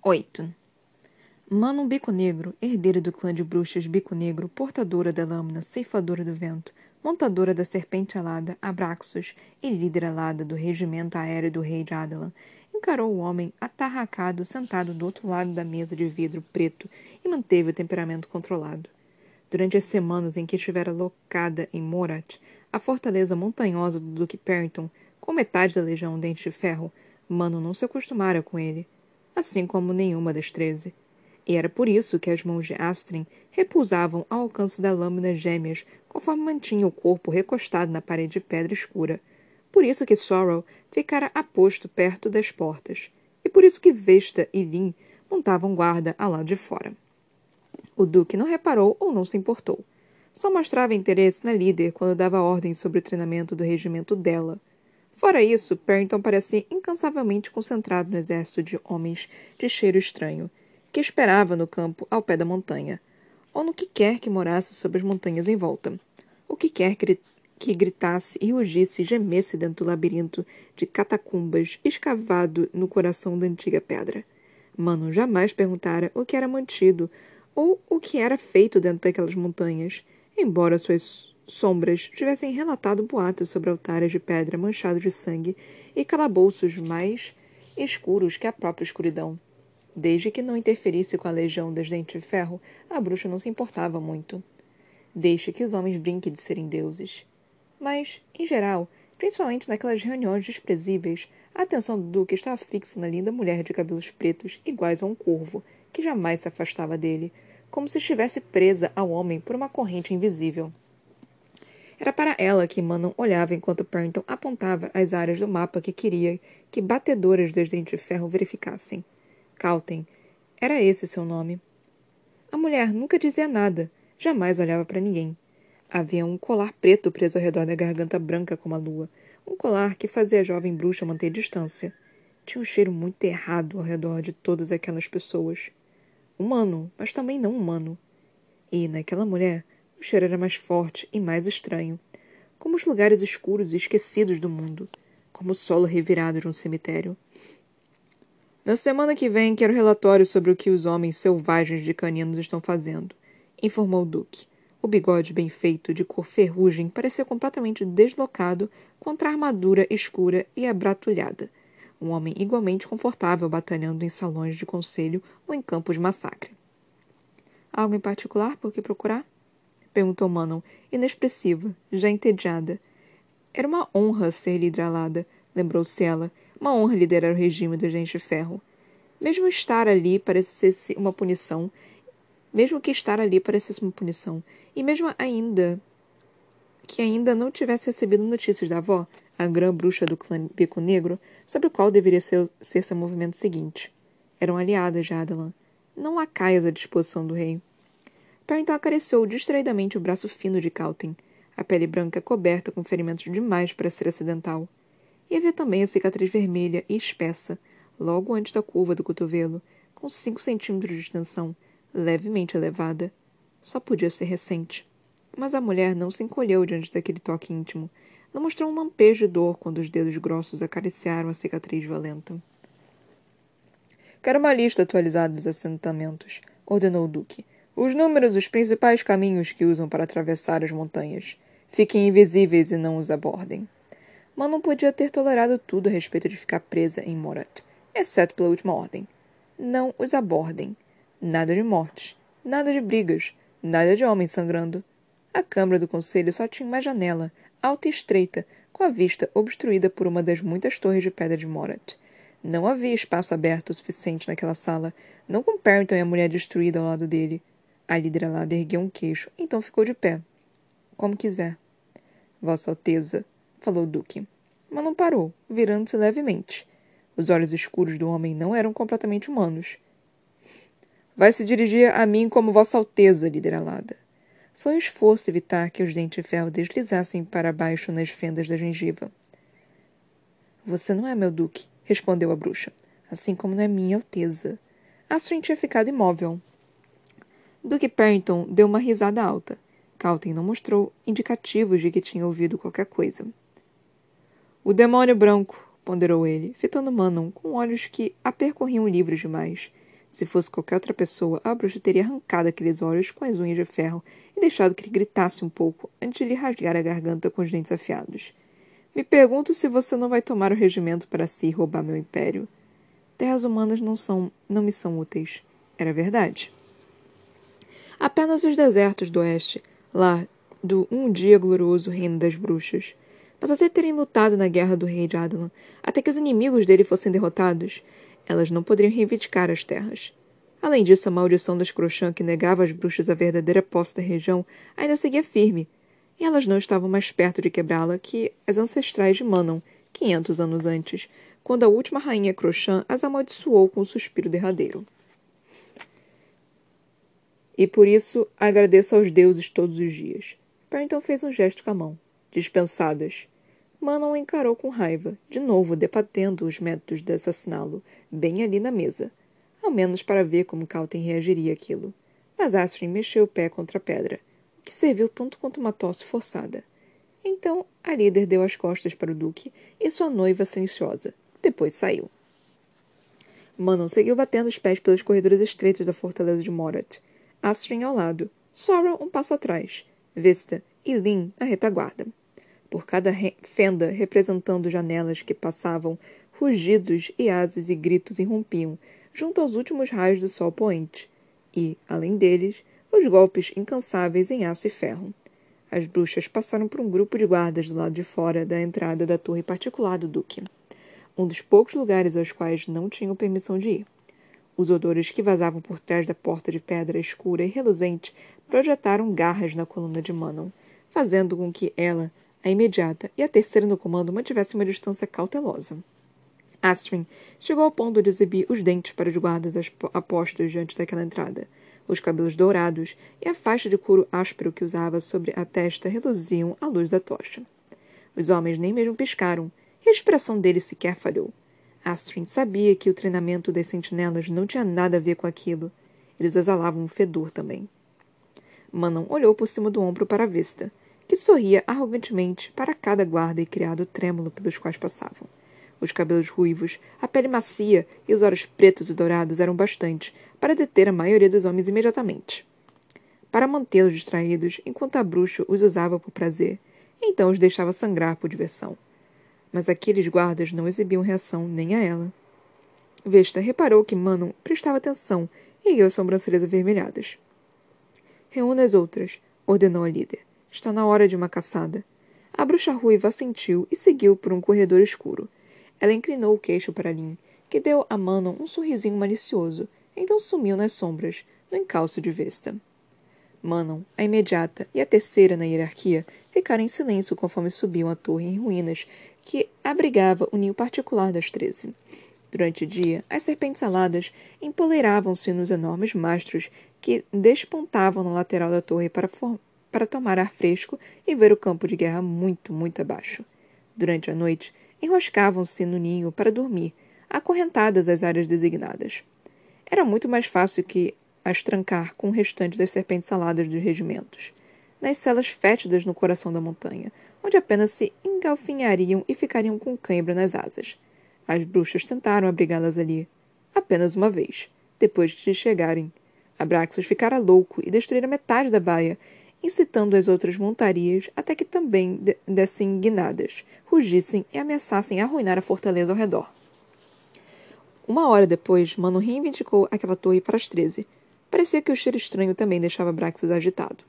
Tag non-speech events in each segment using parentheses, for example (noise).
8. Manon Bico Negro, herdeira do clã de bruxas Bico Negro, portadora da lâmina, ceifadora do vento, montadora da serpente alada, Abraxos, e líder alada do regimento aéreo do rei de Adalan, encarou o homem atarracado sentado do outro lado da mesa de vidro preto e manteve o temperamento controlado. Durante as semanas em que estivera locada em Morat, a fortaleza montanhosa do Duque Perrington, com metade da legião Dente de Ferro, Mano não se acostumara com ele, assim como nenhuma das treze. E era por isso que as mãos de Astrid repousavam ao alcance da lâmina gêmeas, conforme mantinha o corpo recostado na parede de pedra escura. Por isso que Sorrow ficara aposto perto das portas. E por isso que Vesta e Lin montavam guarda ao lado de fora. O Duque não reparou ou não se importou. Só mostrava interesse na líder quando dava ordens sobre o treinamento do regimento dela. Fora isso, Perrington parecia incansavelmente concentrado no exército de homens de cheiro estranho, que esperava no campo ao pé da montanha, ou no que quer que morasse sobre as montanhas em volta. O que quer que, que gritasse e rugisse e gemesse dentro do labirinto de catacumbas escavado no coração da antiga pedra. Mano jamais perguntara o que era mantido ou o que era feito dentro daquelas montanhas, embora suas sombras tivessem relatado boatos sobre altares de pedra manchados de sangue e calabouços mais escuros que a própria escuridão. Desde que não interferisse com a legião das dentes de ferro, a bruxa não se importava muito. Deixe que os homens brinquem de serem deuses. Mas, em geral, principalmente naquelas reuniões desprezíveis, a atenção do Duque estava fixa na linda mulher de cabelos pretos, iguais a um corvo, que jamais se afastava dele, como se estivesse presa ao homem por uma corrente invisível. Era para ela que Manon olhava enquanto Pernton apontava as áreas do mapa que queria que batedoras das dentes de ferro verificassem. Calten. Era esse seu nome. A mulher nunca dizia nada, jamais olhava para ninguém. Havia um colar preto preso ao redor da garganta branca como a lua, um colar que fazia a jovem bruxa manter distância. Tinha um cheiro muito errado ao redor de todas aquelas pessoas humano, mas também não humano. E, naquela mulher, o cheiro era mais forte e mais estranho, como os lugares escuros e esquecidos do mundo, como o solo revirado de um cemitério. Na semana que vem quero relatório sobre o que os homens selvagens de caninos estão fazendo, informou o Duque. O bigode bem feito, de cor ferrugem, parecia completamente deslocado contra a armadura escura e abratulhada, um homem igualmente confortável batalhando em salões de conselho ou em campos de massacre. Algo em particular por que procurar? Perguntou Manon, inexpressiva, já entediada. Era uma honra ser lidralada, lembrou-se ela, uma honra liderar o regime do Gente de Ferro. Mesmo estar ali parecesse uma punição, mesmo que estar ali parecesse uma punição, e mesmo ainda que ainda não tivesse recebido notícias da avó, a grã bruxa do clã Bico Negro, sobre o qual deveria ser, ser seu movimento seguinte. Eram aliadas de Adalan, não lacaias à disposição do rei. Perrington acariciou distraidamente o braço fino de Calten, a pele branca coberta com ferimentos demais para ser acidental. E havia também a cicatriz vermelha e espessa, logo antes da curva do cotovelo, com cinco centímetros de extensão, levemente elevada. Só podia ser recente. Mas a mulher não se encolheu diante daquele toque íntimo, não mostrou um lampejo de dor quando os dedos grossos acariciaram a cicatriz violenta. Quero uma lista atualizada dos assentamentos, ordenou o Duque. Os números, os principais caminhos que usam para atravessar as montanhas. Fiquem invisíveis e não os abordem. Mas não podia ter tolerado tudo a respeito de ficar presa em Morat, exceto pela última ordem. Não os abordem. Nada de mortes, nada de brigas, nada de homens sangrando. A câmara do conselho só tinha uma janela, alta e estreita, com a vista obstruída por uma das muitas torres de pedra de Morat. Não havia espaço aberto o suficiente naquela sala, não com Perrington e a mulher destruída ao lado dele. A líder alada ergueu um queixo, então ficou de pé. Como quiser. Vossa Alteza, falou o Duque. Mas não parou, virando-se levemente. Os olhos escuros do homem não eram completamente humanos. Vai se dirigir a mim como Vossa Alteza, líder alada. Foi um esforço evitar que os dentes de ferro deslizassem para baixo nas fendas da gengiva. Você não é meu duque, respondeu a bruxa, assim como não é minha alteza. Astrid tinha ficado imóvel. Duque Perrington deu uma risada alta. Calton não mostrou indicativos de que tinha ouvido qualquer coisa. O demônio branco, ponderou ele, fitando Manon com olhos que a percorriam livres demais. Se fosse qualquer outra pessoa, a bruxa teria arrancado aqueles olhos com as unhas de ferro e deixado que ele gritasse um pouco antes de lhe rasgar a garganta com os dentes afiados. Me pergunto se você não vai tomar o regimento para si e roubar meu império. Terras humanas não são, não me são úteis. Era verdade. Apenas os desertos do oeste, lá do um dia glorioso reino das bruxas. Mas até terem lutado na guerra do rei de Adelan, até que os inimigos dele fossem derrotados, elas não poderiam reivindicar as terras. Além disso, a maldição das Crochã que negava às bruxas a verdadeira posse da região ainda seguia firme, e elas não estavam mais perto de quebrá-la que as ancestrais de Manon, quinhentos anos antes, quando a última rainha Crochã as amaldiçoou com um suspiro derradeiro. E por isso agradeço aos deuses todos os dias. Barrington fez um gesto com a mão. Dispensadas. Manon encarou com raiva, de novo debatendo os métodos de assassiná-lo, bem ali na mesa. Ao menos para ver como Calten reagiria àquilo. Mas Astrid mexeu o pé contra a pedra que serviu tanto quanto uma tosse forçada. Então, a líder deu as costas para o duque e sua noiva silenciosa. Depois saiu. Manon seguiu batendo os pés pelos corredores estreitos da fortaleza de Morat. Astrid ao lado, Sorrow um passo atrás, Vista e Lin na retaguarda. Por cada re fenda representando janelas que passavam, rugidos e asas e gritos irrompiam, junto aos últimos raios do sol poente. E, além deles, os golpes incansáveis em aço e ferro. As bruxas passaram por um grupo de guardas do lado de fora da entrada da torre particular do Duque, um dos poucos lugares aos quais não tinham permissão de ir. Os odores que vazavam por trás da porta de pedra escura e reluzente projetaram garras na coluna de Manon, fazendo com que ela, a imediata e a terceira no comando mantivessem uma distância cautelosa. Astrid chegou ao ponto de exibir os dentes para os guardas apostos diante daquela entrada, os cabelos dourados e a faixa de couro áspero que usava sobre a testa reluziam à luz da tocha. Os homens nem mesmo piscaram, e a expressão deles sequer falhou. Astrid sabia que o treinamento das sentinelas não tinha nada a ver com aquilo. Eles exalavam um fedor também. Manon olhou por cima do ombro para a vista, que sorria arrogantemente para cada guarda e criado trêmulo pelos quais passavam. Os cabelos ruivos, a pele macia e os olhos pretos e dourados eram bastante para deter a maioria dos homens imediatamente. Para mantê-los distraídos enquanto a bruxa os usava por prazer, então os deixava sangrar por diversão. Mas aqueles guardas não exibiam reação nem a ela. Vesta reparou que Manon prestava atenção e ergueu as sobrancelhas avermelhadas. Reúna as outras, ordenou a líder. Está na hora de uma caçada. A bruxa ruiva assentiu e seguiu por um corredor escuro, ela inclinou o queixo para Lin, que deu a Manon um sorrisinho malicioso, então sumiu nas sombras, no encalço de Vesta. Manon, a imediata e a terceira na hierarquia, ficaram em silêncio conforme subiam a torre em ruínas que abrigava o ninho particular das treze. Durante o dia, as serpentes aladas empoleiravam-se nos enormes mastros que despontavam na lateral da torre para, para tomar ar fresco e ver o campo de guerra muito, muito abaixo. Durante a noite, enroscavam-se no ninho para dormir, acorrentadas às áreas designadas. Era muito mais fácil que as trancar com o restante das serpentes aladas dos regimentos, nas celas fétidas no coração da montanha, onde apenas se engalfinhariam e ficariam com cãibra nas asas. As bruxas tentaram abrigá-las ali, apenas uma vez, depois de chegarem. Abraxas ficara louco e destruíra metade da baia, incitando as outras montarias até que também dessem guinadas, rugissem e ameaçassem arruinar a fortaleza ao redor. Uma hora depois, Mano reivindicou aquela torre para as treze. Parecia que o cheiro estranho também deixava Braxos agitado.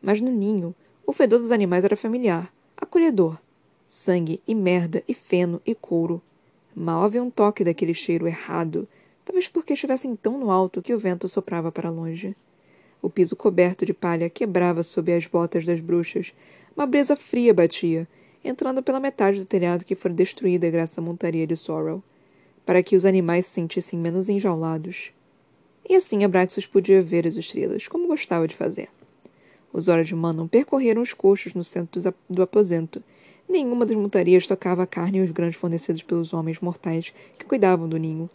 Mas no ninho, o fedor dos animais era familiar, acolhedor. Sangue e merda e feno e couro. Mal havia um toque daquele cheiro errado, talvez porque estivessem tão no alto que o vento soprava para longe. O piso coberto de palha quebrava sob as botas das bruxas. Uma brisa fria batia, entrando pela metade do telhado que fora destruída graças à montaria de Sorrel, para que os animais se sentissem menos enjaulados. E assim Abraxas podia ver as estrelas, como gostava de fazer. Os olhos de Manon percorreram os coxos no centro do aposento. Nenhuma das montarias tocava a carne e os grãos fornecidos pelos homens mortais que cuidavam do ninho.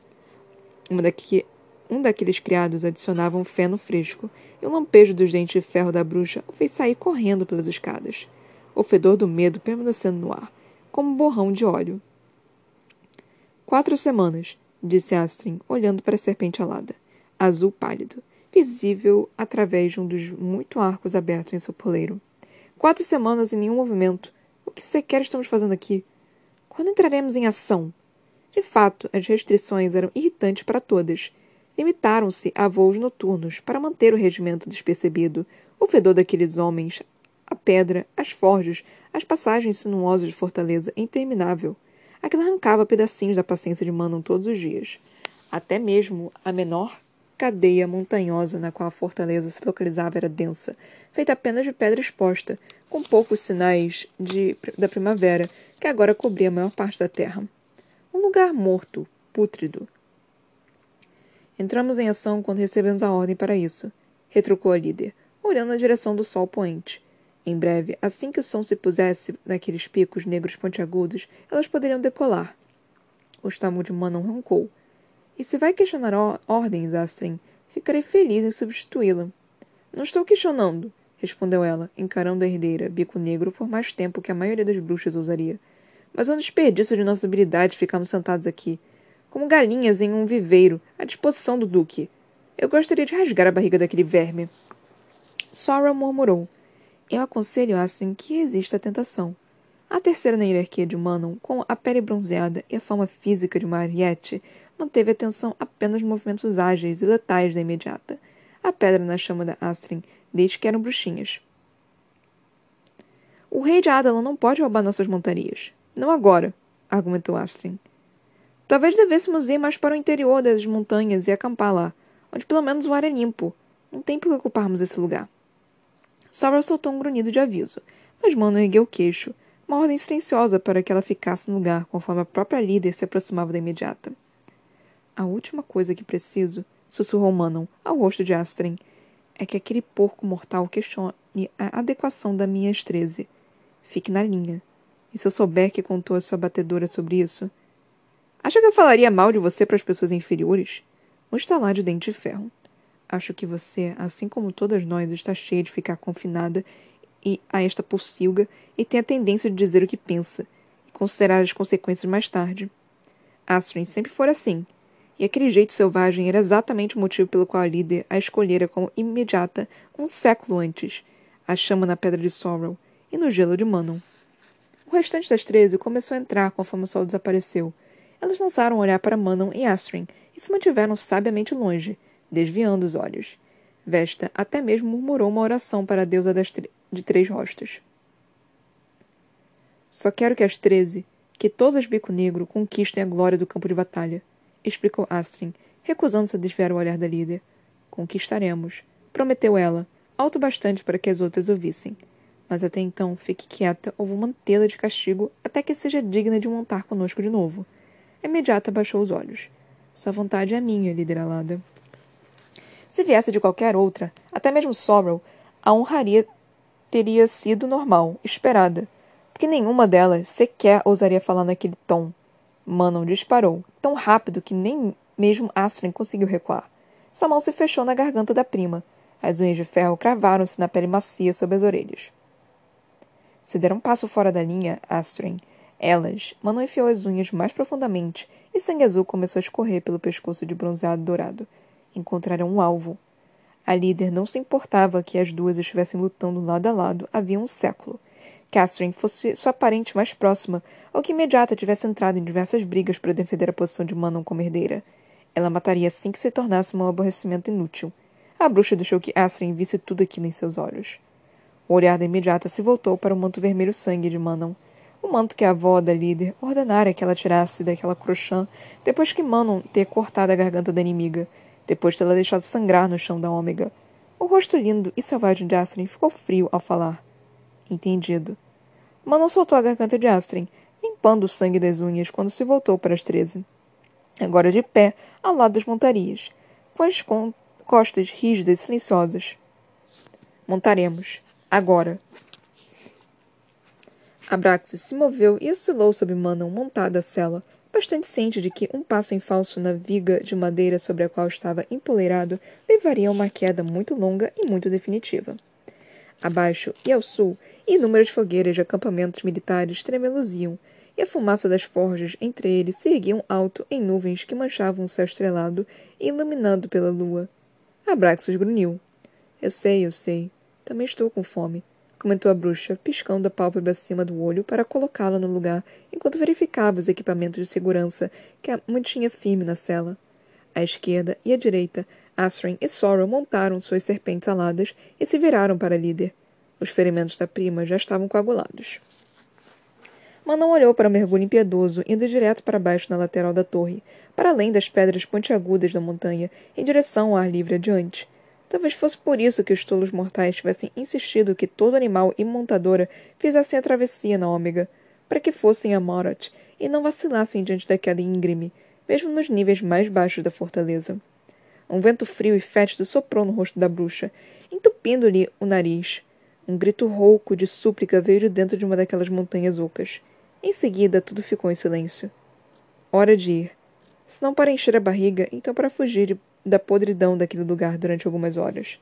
Daqui, um daqueles criados adicionava um feno fresco, e o lampejo dos dentes de ferro da bruxa o fez sair correndo pelas escadas, o fedor do medo permanecendo no ar, como um borrão de óleo. Quatro semanas, disse Astrid, olhando para a serpente alada. Azul pálido, visível através de um dos muitos arcos abertos em seu poleiro. Quatro semanas e nenhum movimento. O que sequer estamos fazendo aqui? Quando entraremos em ação? De fato, as restrições eram irritantes para todas. Limitaram-se a voos noturnos para manter o regimento despercebido. O fedor daqueles homens, a pedra, as forjas, as passagens sinuosas de fortaleza interminável. Aquilo arrancava pedacinhos da paciência de Manon todos os dias. Até mesmo a menor cadeia montanhosa na qual a fortaleza se localizava era densa, feita apenas de pedra exposta, com poucos sinais de, da primavera, que agora cobria a maior parte da terra. Um lugar morto, pútrido. Entramos em ação quando recebemos a ordem para isso, retrucou a líder, olhando na direção do sol poente. Em breve, assim que o som se pusesse naqueles picos negros pontiagudos, elas poderiam decolar. O estômago de Manon roncou. E se vai questionar ordens, Astrid, ficarei feliz em substituí-la. Não estou questionando, respondeu ela, encarando a herdeira, bico negro, por mais tempo que a maioria das bruxas ousaria. Mas é um desperdício de nossa habilidade ficarmos sentados aqui, como galinhas em um viveiro, à disposição do Duque. Eu gostaria de rasgar a barriga daquele verme. Sora murmurou. Eu aconselho Astrid que resista à tentação. A terceira na hierarquia de Manon, com a pele bronzeada e a forma física de uma ariete, manteve atenção apenas nos movimentos ágeis e letais da imediata. A pedra na chama da Astrid, desde que eram bruxinhas. O rei de Adalon não pode roubar nossas montarias. Não agora, argumentou Astrid. Talvez devêssemos ir mais para o interior das montanhas e acampar lá, onde pelo menos o ar é limpo. Não tem por que ocuparmos esse lugar. Sorrel soltou um grunhido de aviso, mas Mano ergueu o queixo, uma ordem silenciosa para que ela ficasse no lugar conforme a própria líder se aproximava da imediata. A última coisa que preciso, sussurrou Manon ao rosto de Astrid, é que aquele porco mortal questione a adequação da minha estreze. Fique na linha. E se eu souber que contou a sua batedora sobre isso? Acha que eu falaria mal de você para as pessoas inferiores? Um estalar de dente de ferro. Acho que você, assim como todas nós, está cheia de ficar confinada e a esta pocilga e tem a tendência de dizer o que pensa e considerar as consequências mais tarde. Astrid sempre fora assim, e aquele jeito selvagem era exatamente o motivo pelo qual a líder a escolhera como imediata um século antes, a chama na pedra de Sorrel e no gelo de Manon. O restante das treze começou a entrar conforme o sol desapareceu. Elas lançaram um olhar para Manon e Astrid e se mantiveram sabiamente longe, desviando os olhos. Vesta até mesmo murmurou uma oração para a deusa de três rostos. Só quero que as treze, que todas as bico negro, conquistem a glória do campo de batalha, explicou Astrid, recusando-se a desviar o olhar da líder. Conquistaremos, prometeu ela, alto bastante para que as outras ouvissem. Mas até então fique quieta ou vou mantê-la de castigo até que seja digna de montar conosco de novo. Imediata baixou os olhos. Sua vontade é minha, líder alada. Se viesse de qualquer outra, até mesmo Sorrow, a honraria teria sido normal, esperada, porque nenhuma delas sequer ousaria falar naquele tom. Manon disparou, tão rápido que nem mesmo Astrid conseguiu recuar. Sua mão se fechou na garganta da prima. As unhas de ferro cravaram-se na pele macia sob as orelhas. Se der um passo fora da linha, Astrid, elas, Manon enfiou as unhas mais profundamente e sangue azul começou a escorrer pelo pescoço de bronzeado dourado encontraram um alvo. A líder não se importava que as duas estivessem lutando lado a lado havia um século. Catherine fosse sua parente mais próxima, ou que imediata tivesse entrado em diversas brigas para defender a posição de Manon como herdeira. Ela mataria assim que se tornasse um aborrecimento inútil. A bruxa deixou que Astrid visse tudo aquilo em seus olhos. O olhar da imediata se voltou para o manto vermelho sangue de Manon. O manto que a avó da líder ordenara que ela tirasse daquela crochã depois que Manon ter cortado a garganta da inimiga, depois de tê-la deixado sangrar no chão da ômega. O rosto lindo e selvagem de Astrid ficou frio ao falar. Entendido. Manon soltou a garganta de Astrid, limpando o sangue das unhas quando se voltou para as treze. Agora de pé, ao lado das montarias, com as costas rígidas e silenciosas. Montaremos. Agora. Abraxas se moveu e oscilou sob Manon montada a cela, bastante ciente de que um passo em falso na viga de madeira sobre a qual estava empoleirado levaria a uma queda muito longa e muito definitiva. Abaixo e ao sul, inúmeras fogueiras de acampamentos militares tremeluziam, e a fumaça das forjas entre eles se erguiam alto em nuvens que manchavam o céu estrelado e iluminado pela lua. Abraxos grunhiu. Eu sei, eu sei. Também estou com fome, comentou a bruxa, piscando a pálpebra acima do olho para colocá-la no lugar enquanto verificava os equipamentos de segurança que a mantinha firme na cela. À esquerda e à direita, Asren e Sorrow montaram suas serpentes aladas e se viraram para líder. Os ferimentos da prima já estavam coagulados. Manon olhou para o mergulho impiedoso, indo direto para baixo na lateral da torre, para além das pedras pontiagudas da montanha, em direção ao ar livre adiante. Talvez fosse por isso que os tolos mortais tivessem insistido que todo animal e montadora fizessem a travessia na ômega, para que fossem a Morat e não vacilassem diante da queda íngreme, mesmo nos níveis mais baixos da fortaleza. Um vento frio e fétido soprou no rosto da bruxa, entupindo-lhe o nariz. Um grito rouco de súplica veio de dentro de uma daquelas montanhas ocas. Em seguida, tudo ficou em silêncio. Hora de ir. Se não para encher a barriga, então para fugir da podridão daquele lugar durante algumas horas.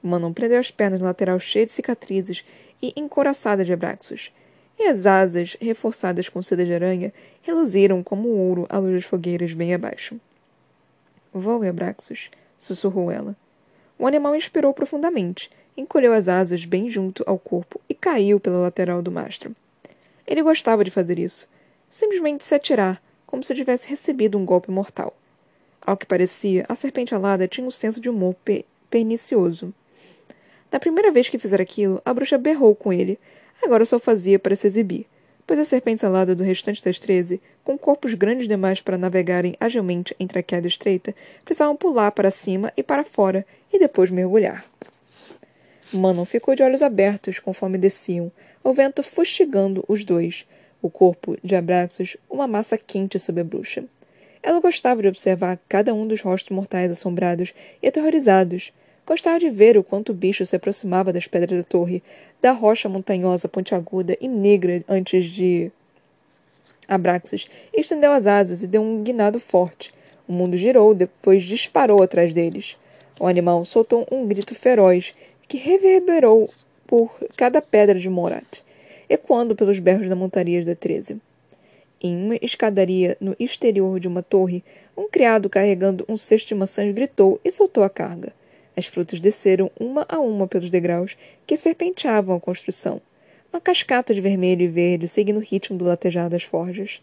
Manon prendeu as pernas na lateral cheia de cicatrizes e encoraçada de abraços, e as asas, reforçadas com seda de aranha, reluziram como ouro à luz das fogueiras bem abaixo. Voe, Abraxos, sussurrou ela. O animal inspirou profundamente, encolheu as asas bem junto ao corpo e caiu pela lateral do mastro. Ele gostava de fazer isso. Simplesmente se atirar, como se tivesse recebido um golpe mortal. Ao que parecia, a serpente alada tinha um senso de humor pe pernicioso. Na primeira vez que fizer aquilo, a bruxa berrou com ele. Agora só fazia para se exibir, pois a serpente alada do restante das treze, com corpos grandes demais para navegarem agilmente entre a queda estreita, precisavam pular para cima e para fora e depois mergulhar. Manon ficou de olhos abertos conforme desciam, o vento fustigando os dois, o corpo de Abraxas uma massa quente sob a bruxa. Ela gostava de observar cada um dos rostos mortais assombrados e aterrorizados. Gostava de ver o quanto o bicho se aproximava das pedras da torre, da rocha montanhosa pontiaguda e negra antes de. Abraxas estendeu as asas e deu um guinado forte. O mundo girou, depois disparou atrás deles. O animal soltou um grito feroz que reverberou por cada pedra de Morat, ecoando pelos berros da montaria da Treze. Em uma escadaria no exterior de uma torre, um criado carregando um cesto de maçãs gritou e soltou a carga. As frutas desceram uma a uma pelos degraus que serpenteavam a construção. Uma cascata de vermelho e verde seguindo o ritmo do latejar das forjas.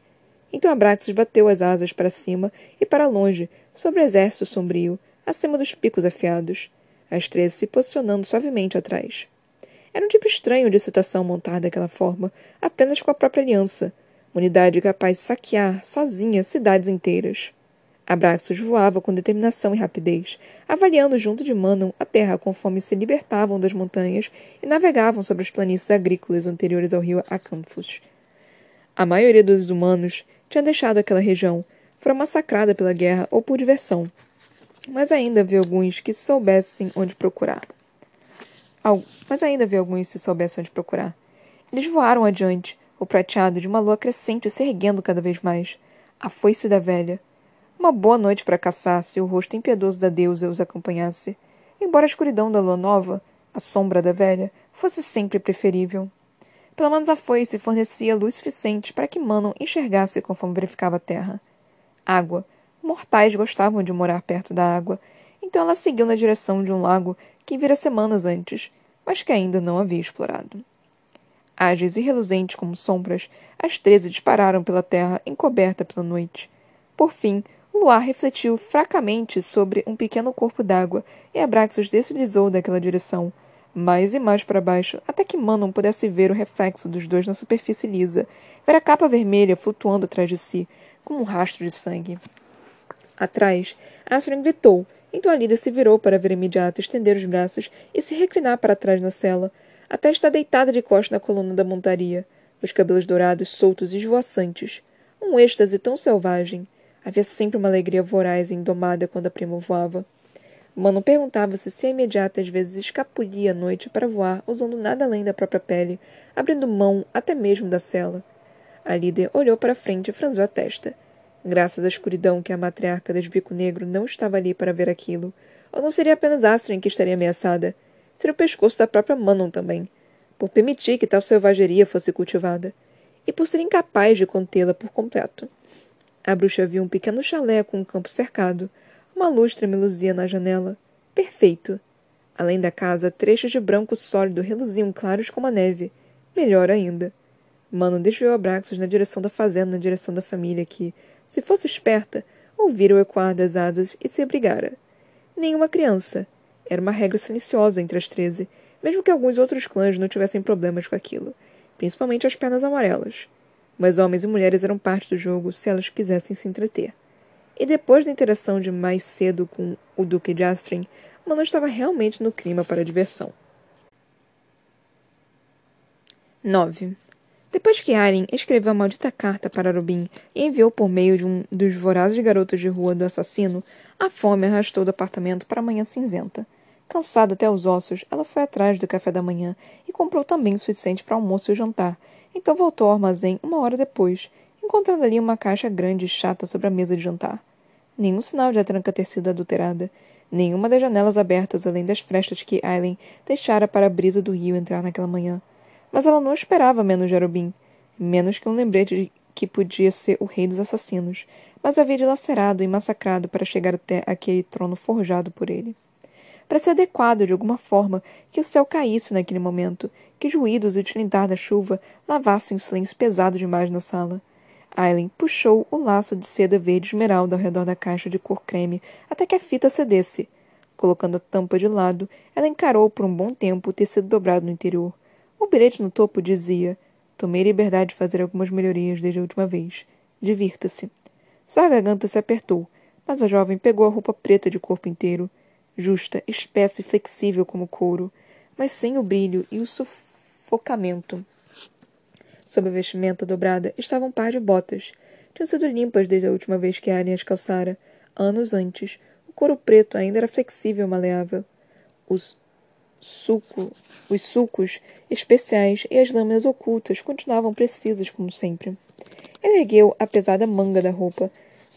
Então Abraxas bateu as asas para cima e para longe, sobre o exército sombrio, acima dos picos afiados as três se posicionando suavemente atrás. Era um tipo estranho de excitação montar daquela forma, apenas com a própria aliança, unidade capaz de saquear, sozinha, cidades inteiras. Abraços voava com determinação e rapidez, avaliando junto de Manon a terra conforme se libertavam das montanhas e navegavam sobre as planícies agrícolas anteriores ao rio Acanthus. A maioria dos humanos tinha deixado aquela região, fora massacrada pela guerra ou por diversão, mas ainda havia alguns que soubessem onde procurar. Mas ainda havia alguns que soubessem onde procurar. Eles voaram adiante, o prateado de uma lua crescente se erguendo cada vez mais. A foice da velha. Uma boa noite para caçar se o rosto impiedoso da deusa os acompanhasse. Embora a escuridão da lua nova, a sombra da velha, fosse sempre preferível. Pelo menos a foice fornecia luz suficiente para que Manon enxergasse conforme verificava a terra. Água, mortais gostavam de morar perto da água, então ela seguiu na direção de um lago que vira semanas antes, mas que ainda não havia explorado. Ágeis e reluzentes como sombras, as treze dispararam pela terra encoberta pela noite. Por fim, luar refletiu fracamente sobre um pequeno corpo d'água e Abraxos deslizou daquela direção, mais e mais para baixo, até que Manon pudesse ver o reflexo dos dois na superfície lisa, ver a capa vermelha flutuando atrás de si, como um rastro de sangue. Atrás, Astrid gritou, então a líder se virou para ver imediato estender os braços e se reclinar para trás na cela, até estar deitada de costas na coluna da montaria, os cabelos dourados soltos e esvoaçantes. Um êxtase tão selvagem. Havia sempre uma alegria voraz e indomada quando a prima voava. Mano perguntava-se se a imediata às vezes escapulia à noite para voar usando nada além da própria pele, abrindo mão até mesmo da cela. A líder olhou para frente e franziu a testa. Graças à escuridão que a matriarca das Bico Negro não estava ali para ver aquilo. Ou não seria apenas Astrid que estaria ameaçada. Seria o pescoço da própria Manon também, por permitir que tal selvageria fosse cultivada. e por ser incapaz de contê-la por completo. A bruxa viu um pequeno chalé com um campo cercado. Uma luz tremeluzia na janela. Perfeito. Além da casa, trechos de branco sólido reluziam claros como a neve. Melhor ainda. Mano desviou Abraxos na direção da fazenda, na direção da família que, se fosse esperta, ouvira o ecoar das asas e se abrigara. Nenhuma criança. Era uma regra silenciosa entre as treze, mesmo que alguns outros clãs não tivessem problemas com aquilo, principalmente as pernas amarelas. Mas homens e mulheres eram parte do jogo se elas quisessem se entreter. E depois da interação de mais cedo com o Duque de Astrin, Mano estava realmente no clima para a diversão. 9. Depois que Aren escreveu a maldita carta para Robin e enviou por meio de um dos vorazes garotos de rua do assassino, a fome arrastou do apartamento para a manhã cinzenta. Cansada até os ossos, ela foi atrás do café da manhã e comprou também o suficiente para almoço e jantar. Então voltou ao armazém uma hora depois, encontrando ali uma caixa grande e chata sobre a mesa de jantar. Nenhum sinal de a tranca ter sido adulterada. Nenhuma das janelas abertas além das frestas que Aileen deixara para a brisa do rio entrar naquela manhã. Mas ela não esperava menos Jarubim, menos que um lembrete de que podia ser o rei dos assassinos, mas havia dilacerado e massacrado para chegar até aquele trono forjado por ele. Para ser adequado de alguma forma que o céu caísse naquele momento, que ruídos e o tilintar da chuva lavassem o silêncio pesado demais na sala. Aileen puxou o laço de seda verde esmeralda ao redor da caixa de cor creme até que a fita cedesse. Colocando a tampa de lado, ela encarou por um bom tempo o tecido dobrado no interior. O bilhete no topo dizia: Tomei liberdade de fazer algumas melhorias desde a última vez. Divirta-se. Sua garganta se apertou, mas a jovem pegou a roupa preta de corpo inteiro, justa, espessa e flexível como couro, mas sem o brilho e o sufocamento. Sob a vestimenta dobrada estava um par de botas. Tinham sido limpas desde a última vez que Arya as calçara, anos antes. O couro preto ainda era flexível e maleável. Os suco, os sucos especiais e as lâminas ocultas continuavam precisas como sempre. Ele ergueu a pesada manga da roupa,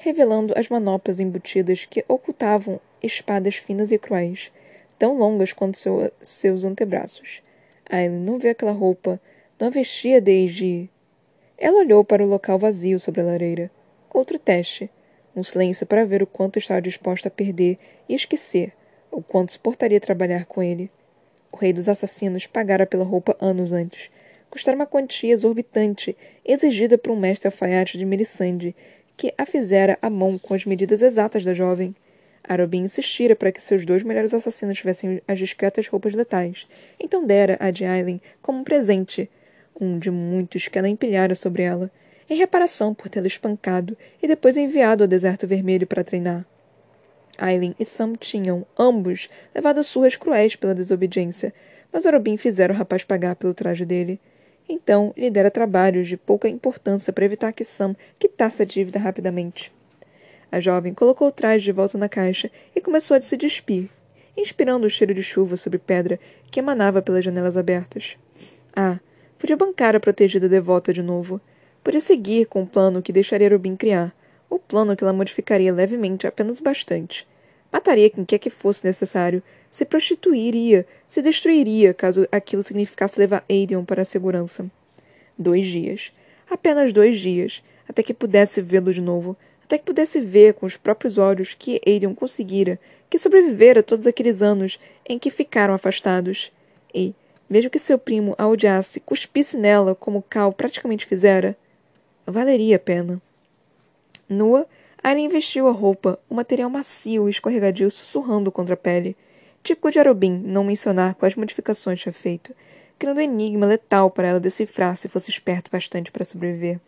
revelando as manoplas embutidas que ocultavam espadas finas e cruéis, tão longas quanto seu, seus antebraços. Aileen não viu aquela roupa, não a vestia desde. Ela olhou para o local vazio sobre a lareira. Outro teste. Um silêncio para ver o quanto estava disposta a perder e esquecer, o quanto suportaria trabalhar com ele. O rei dos assassinos pagara pela roupa anos antes. Custara uma quantia exorbitante, exigida por um mestre alfaiate de Melisande, que a fizera à mão com as medidas exatas da jovem. Arobin insistira para que seus dois melhores assassinos tivessem as discretas roupas letais, então dera a de Aileen como um presente, um de muitos que ela empilhara sobre ela, em reparação por tê-la espancado e depois enviado ao deserto vermelho para treinar. Aileen e Sam tinham, ambos, levado surras cruéis pela desobediência, mas Arobin fizera o rapaz pagar pelo traje dele. Então lhe dera trabalhos de pouca importância para evitar que Sam quitasse a dívida rapidamente. A jovem colocou o traje de volta na caixa e começou a se despir, inspirando o cheiro de chuva sobre pedra que emanava pelas janelas abertas. Ah, podia bancar a protegida devota de novo. Podia seguir com o plano que deixaria Rubin criar, o plano que ela modificaria levemente apenas bastante. Mataria quem quer que fosse necessário, se prostituiria, se destruiria caso aquilo significasse levar Aiden para a segurança. Dois dias. Apenas dois dias, até que pudesse vê-lo de novo, até que pudesse ver com os próprios olhos que Aiden conseguira, que sobrevivera todos aqueles anos em que ficaram afastados. E, mesmo que seu primo a odiasse, cuspisse nela como Cal praticamente fizera, valeria a pena. Nua, Aileen vestiu a roupa, um material macio e escorregadio sussurrando contra a pele. Típico de Arobin não mencionar quais modificações tinha feito, criando um enigma letal para ela decifrar se fosse esperto bastante para sobreviver.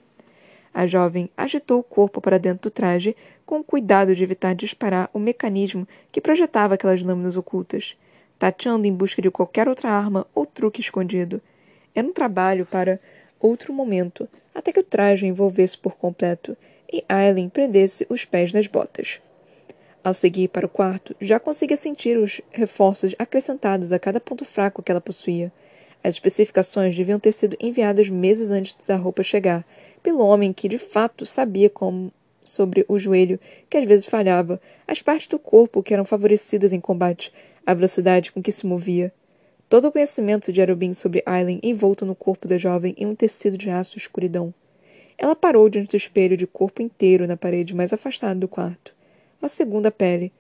A jovem agitou o corpo para dentro do traje, com o cuidado de evitar disparar o mecanismo que projetava aquelas lâminas ocultas, tateando em busca de qualquer outra arma ou truque escondido. Era um trabalho para outro momento, até que o traje envolvesse por completo e Aileen prendesse os pés nas botas. Ao seguir para o quarto, já conseguia sentir os reforços acrescentados a cada ponto fraco que ela possuía. As especificações deviam ter sido enviadas meses antes da roupa chegar, pelo homem que de fato sabia como sobre o joelho, que às vezes falhava, as partes do corpo que eram favorecidas em combate, a velocidade com que se movia. Todo o conhecimento de Arubin sobre Aileen envolto no corpo da jovem em um tecido de aço escuridão. Ela parou diante do espelho de corpo inteiro na parede mais afastada do quarto. Uma segunda pele,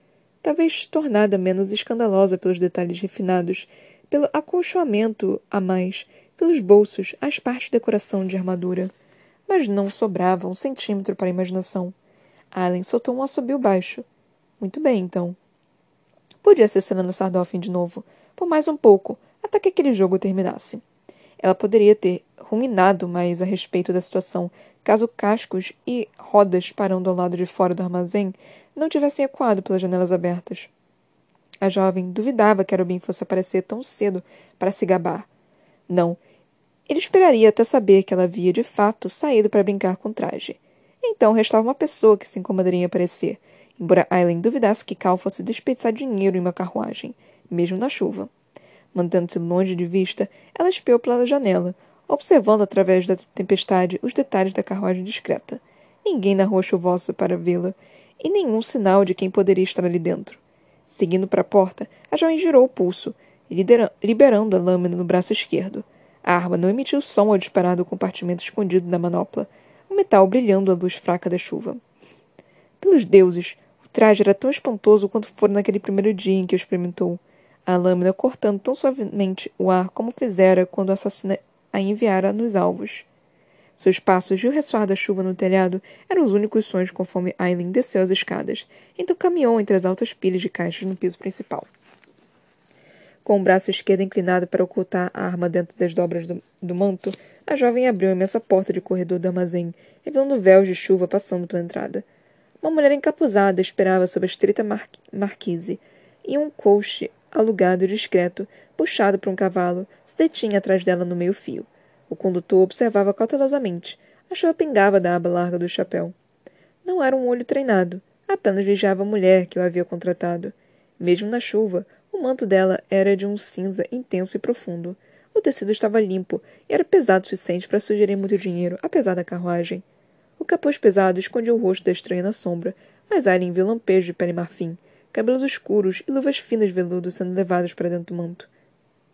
talvez tornada menos escandalosa pelos detalhes refinados, pelo acolchoamento a mais, pelos bolsos, as partes de decoração de armadura. Mas não sobrava um centímetro para a imaginação. Allen soltou um assobio baixo. Muito bem, então. Podia ser Senana Sardoffin de novo, por mais um pouco, até que aquele jogo terminasse. Ela poderia ter ruminado mais a respeito da situação caso cascos e rodas parando ao lado de fora do armazém não tivessem ecoado pelas janelas abertas. A jovem duvidava que Arubin fosse aparecer tão cedo para se gabar. Não, ele esperaria até saber que ela havia de fato saído para brincar com o traje. Então restava uma pessoa que se incomodaria em aparecer, embora Aileen duvidasse que Cal fosse desperdiçar dinheiro em uma carruagem, mesmo na chuva. Mantendo-se longe de vista, ela espiou pela janela, observando através da tempestade os detalhes da carruagem discreta. Ninguém na rua chuvosa para vê-la, e nenhum sinal de quem poderia estar ali dentro. Seguindo para a porta, a jovem girou o pulso, liberando a lâmina no braço esquerdo. A arma não emitiu som ao disparar do compartimento escondido da manopla, o metal brilhando à luz fraca da chuva. Pelos deuses, o traje era tão espantoso quanto fora naquele primeiro dia em que o experimentou, a lâmina cortando tão suavemente o ar como fizera quando o assassino a enviara nos alvos. Seus passos e o ressoar da chuva no telhado eram os únicos sons conforme Aileen desceu as escadas, então caminhou entre as altas pilhas de caixas no piso principal. Com o braço esquerdo inclinado para ocultar a arma dentro das dobras do, do manto, a jovem abriu a imensa porta de corredor do armazém, revelando véus de chuva passando pela entrada. Uma mulher encapuzada esperava sob a estreita mar marquise, e um coche alugado e discreto, puxado por um cavalo, se detinha atrás dela no meio-fio. O condutor observava cautelosamente. A chuva pingava da aba larga do chapéu. Não era um olho treinado, apenas vigiava a mulher que o havia contratado. Mesmo na chuva, o manto dela era de um cinza intenso e profundo. O tecido estava limpo e era pesado o suficiente para sugerir muito dinheiro, apesar da carruagem. O capuz pesado escondia o rosto da estranha na sombra, mas Aileen viu lampejos de pele marfim, cabelos escuros e luvas finas de veludo sendo levadas para dentro do manto.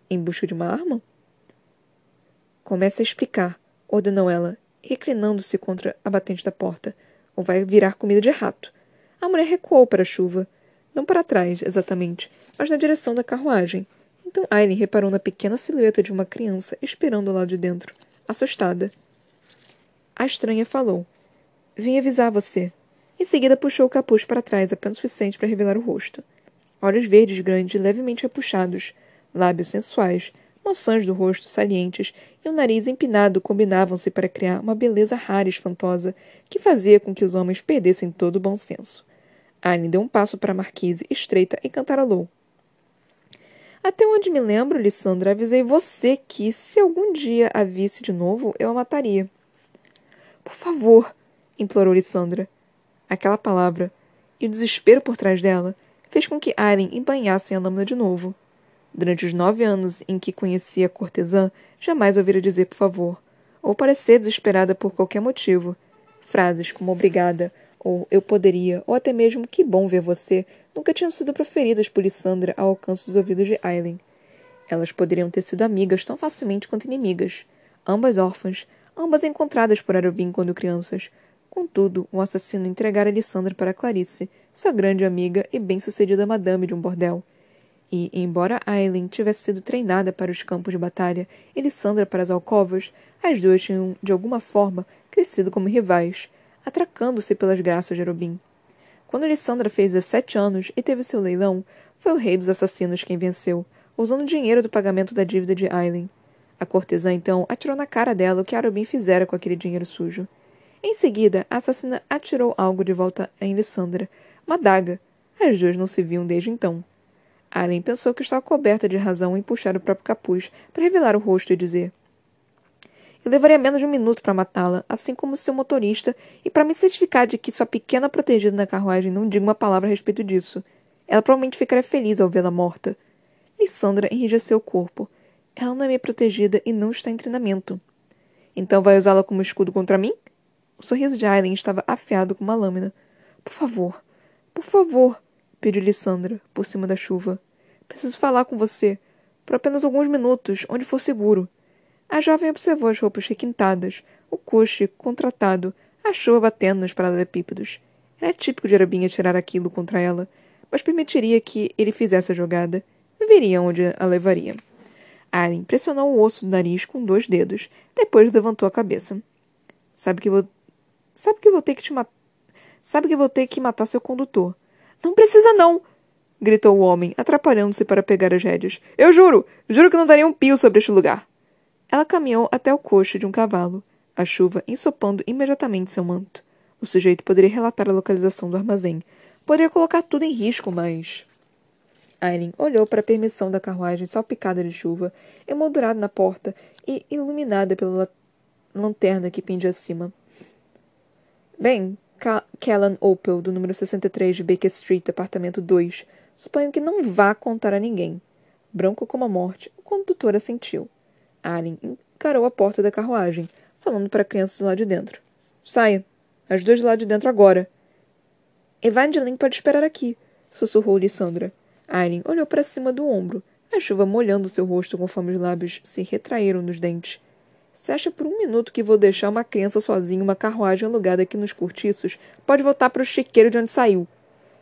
Em busca de uma arma? Comece a explicar, ordenou ela, reclinando-se contra a batente da porta, ou vai virar comida de rato. A mulher recuou para a chuva, não para trás, exatamente, mas na direção da carruagem. Então Aileen reparou na pequena silhueta de uma criança esperando lado de dentro, assustada. A estranha falou. Vim avisar você. Em seguida puxou o capuz para trás, apenas o suficiente para revelar o rosto. Olhos verdes grandes, levemente repuxados, lábios sensuais, maçãs do rosto salientes e um nariz empinado combinavam-se para criar uma beleza rara e espantosa que fazia com que os homens perdessem todo o bom senso. Anne deu um passo para a marquise, estreita, e cantarolou. Até onde me lembro, Lissandra, avisei você que, se algum dia a visse de novo, eu a mataria. Por favor, implorou Lissandra. Aquela palavra, e o desespero por trás dela, fez com que Aileen embanhasse a lâmina de novo. Durante os nove anos em que conhecia a cortesã, jamais ouvira dizer por favor, ou parecer desesperada por qualquer motivo. Frases como obrigada, ou eu poderia, ou até mesmo que bom ver você, nunca tinham sido proferidas por Lissandra ao alcance dos ouvidos de Aileen. Elas poderiam ter sido amigas tão facilmente quanto inimigas. Ambas órfãs, ambas encontradas por Arubin quando crianças. Contudo, o assassino entregara Lissandra para Clarice, sua grande amiga e bem-sucedida madame de um bordel. E, embora Aileen tivesse sido treinada para os campos de batalha e Lissandra para as alcovas, as duas tinham, de alguma forma, crescido como rivais, atracando-se pelas graças de Arobin. Quando Alessandra fez 17 anos e teve seu leilão, foi o rei dos assassinos quem venceu, usando dinheiro do pagamento da dívida de Aileen. A cortesã, então, atirou na cara dela o que Arobin fizera com aquele dinheiro sujo. Em seguida, a assassina atirou algo de volta em Alessandra, uma daga. As duas não se viam desde então. Aileen pensou que estava coberta de razão em puxar o próprio capuz para revelar o rosto e dizer: eu levaria menos de um minuto para matá-la, assim como seu motorista, e para me certificar de que sua pequena protegida na carruagem não diga uma palavra a respeito disso. Ela provavelmente ficaria feliz ao vê-la morta. Lissandra enrijeceu o corpo. Ela não é minha protegida e não está em treinamento. Então vai usá-la como escudo contra mim? O sorriso de Aileen estava afiado como uma lâmina. Por favor, por favor, pediu Lissandra, por cima da chuva. Preciso falar com você. por apenas alguns minutos, onde for seguro. A jovem observou as roupas requintadas, o coche contratado, a chuva batendo nos paralelepípedos. Era típico de Arabinha tirar aquilo contra ela, mas permitiria que ele fizesse a jogada. Veria onde a levaria. Aren pressionou o osso do nariz com dois dedos, depois levantou a cabeça. Sabe que vou. Sabe que vou ter que te matar. Sabe que vou ter que matar seu condutor. Não precisa, não! gritou o homem, atrapalhando-se para pegar as rédeas. Eu juro! Juro que não daria um pio sobre este lugar! Ela caminhou até o coxo de um cavalo, a chuva ensopando imediatamente seu manto. O sujeito poderia relatar a localização do armazém. Poderia colocar tudo em risco, mas. Aileen olhou para a permissão da carruagem salpicada de chuva, emoldurada na porta e iluminada pela lanterna que pendia acima. Bem, Callan Opel, do número 63 de Baker Street, apartamento 2. Suponho que não vá contar a ninguém. Branco como a morte, o condutor assentiu. Allen encarou a porta da carruagem, falando para a criança do lado de dentro. Saia. As duas do lado de dentro agora. Evangeline pode esperar aqui, sussurrou Lissandra. Aileen olhou para cima do ombro, a chuva molhando seu rosto conforme os lábios se retraíram nos dentes. Se acha por um minuto que vou deixar uma criança sozinha em uma carruagem alugada aqui nos cortiços, pode voltar para o chiqueiro de onde saiu.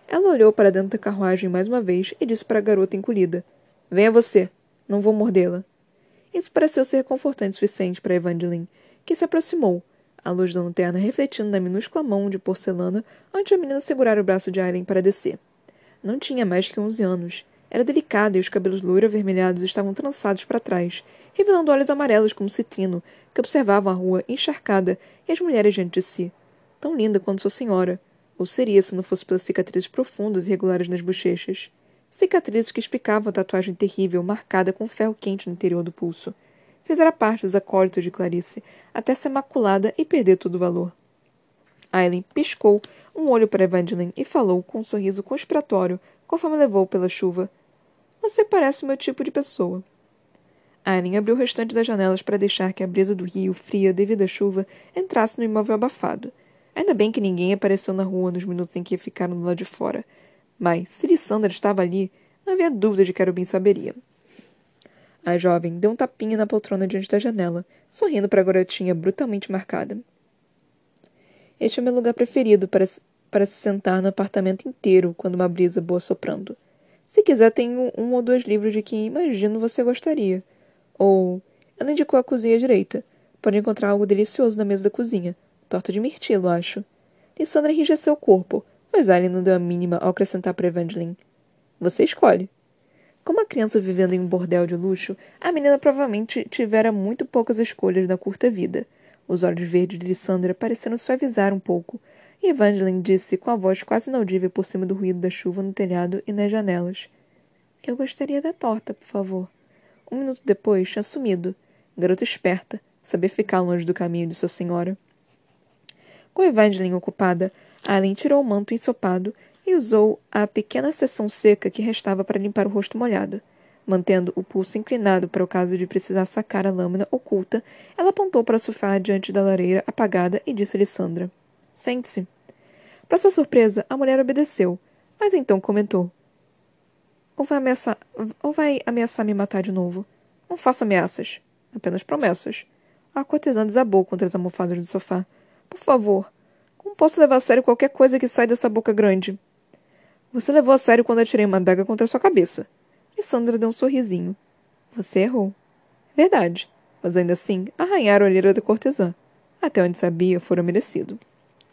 Ela olhou para dentro da carruagem mais uma vez e disse para a garota encolhida: Venha você. Não vou mordê-la. Isso pareceu ser confortante o suficiente para Evangeline, que se aproximou, a luz da lanterna refletindo na minúscula mão de porcelana antes a menina segurar o braço de Aileen para descer. Não tinha mais que onze anos. Era delicada e os cabelos loiro avermelhados estavam trançados para trás, revelando olhos amarelos como citrino, que observavam a rua encharcada e as mulheres diante de si. Tão linda quanto sua senhora. Ou seria se não fosse pelas cicatrizes profundas e regulares nas bochechas cicatrizes que explicavam a tatuagem terrível marcada com ferro quente no interior do pulso. Fizera parte dos acólitos de Clarice, até ser maculada e perder todo o valor. Aileen piscou um olho para Evangeline e falou com um sorriso conspiratório, conforme levou pela chuva. Você parece o meu tipo de pessoa. Aileen abriu o restante das janelas para deixar que a brisa do rio, fria devido à chuva, entrasse no imóvel abafado. Ainda bem que ninguém apareceu na rua nos minutos em que ficaram do lado de fora. Mas, se Lissandra estava ali, não havia dúvida de que Arubim saberia. A jovem deu um tapinha na poltrona diante da janela, sorrindo para a garotinha brutalmente marcada. Este é meu lugar preferido para, para se sentar no apartamento inteiro quando uma brisa boa soprando. Se quiser, tenho um ou dois livros de que imagino você gostaria. Ou. Ela indicou a cozinha direita. Pode encontrar algo delicioso na mesa da cozinha. Torta de mirtilo, acho. Lissandra enrijeceu o corpo, mas Alien não deu a mínima ao acrescentar para Evangeline. Você escolhe. Como a criança vivendo em um bordel de luxo, a menina provavelmente tivera muito poucas escolhas na curta vida. Os olhos verdes de Lissandra pareceram suavizar um pouco, e Evangeline disse com a voz quase inaudível por cima do ruído da chuva no telhado e nas janelas. Eu gostaria da torta, por favor. Um minuto depois tinha sumido. Garota esperta, sabia ficar longe do caminho de sua senhora. Com Evangeline ocupada, Allen tirou o manto ensopado e usou a pequena seção seca que restava para limpar o rosto molhado. Mantendo o pulso inclinado para o caso de precisar sacar a lâmina oculta, ela apontou para o sofá diante da lareira apagada e disse a Lissandra: Sente-se. Para sua surpresa, a mulher obedeceu, mas então comentou: ou vai, ameaçar, ou vai ameaçar me matar de novo? Não faça ameaças, apenas promessas. A cortesã desabou contra as almofadas do sofá. Por favor, como posso levar a sério qualquer coisa que sai dessa boca grande? Você levou a sério quando atirei uma adaga contra sua cabeça. E Sandra deu um sorrisinho. Você errou. Verdade. Mas ainda assim, arranhar a olheira da cortesã. Até onde sabia, fora merecido.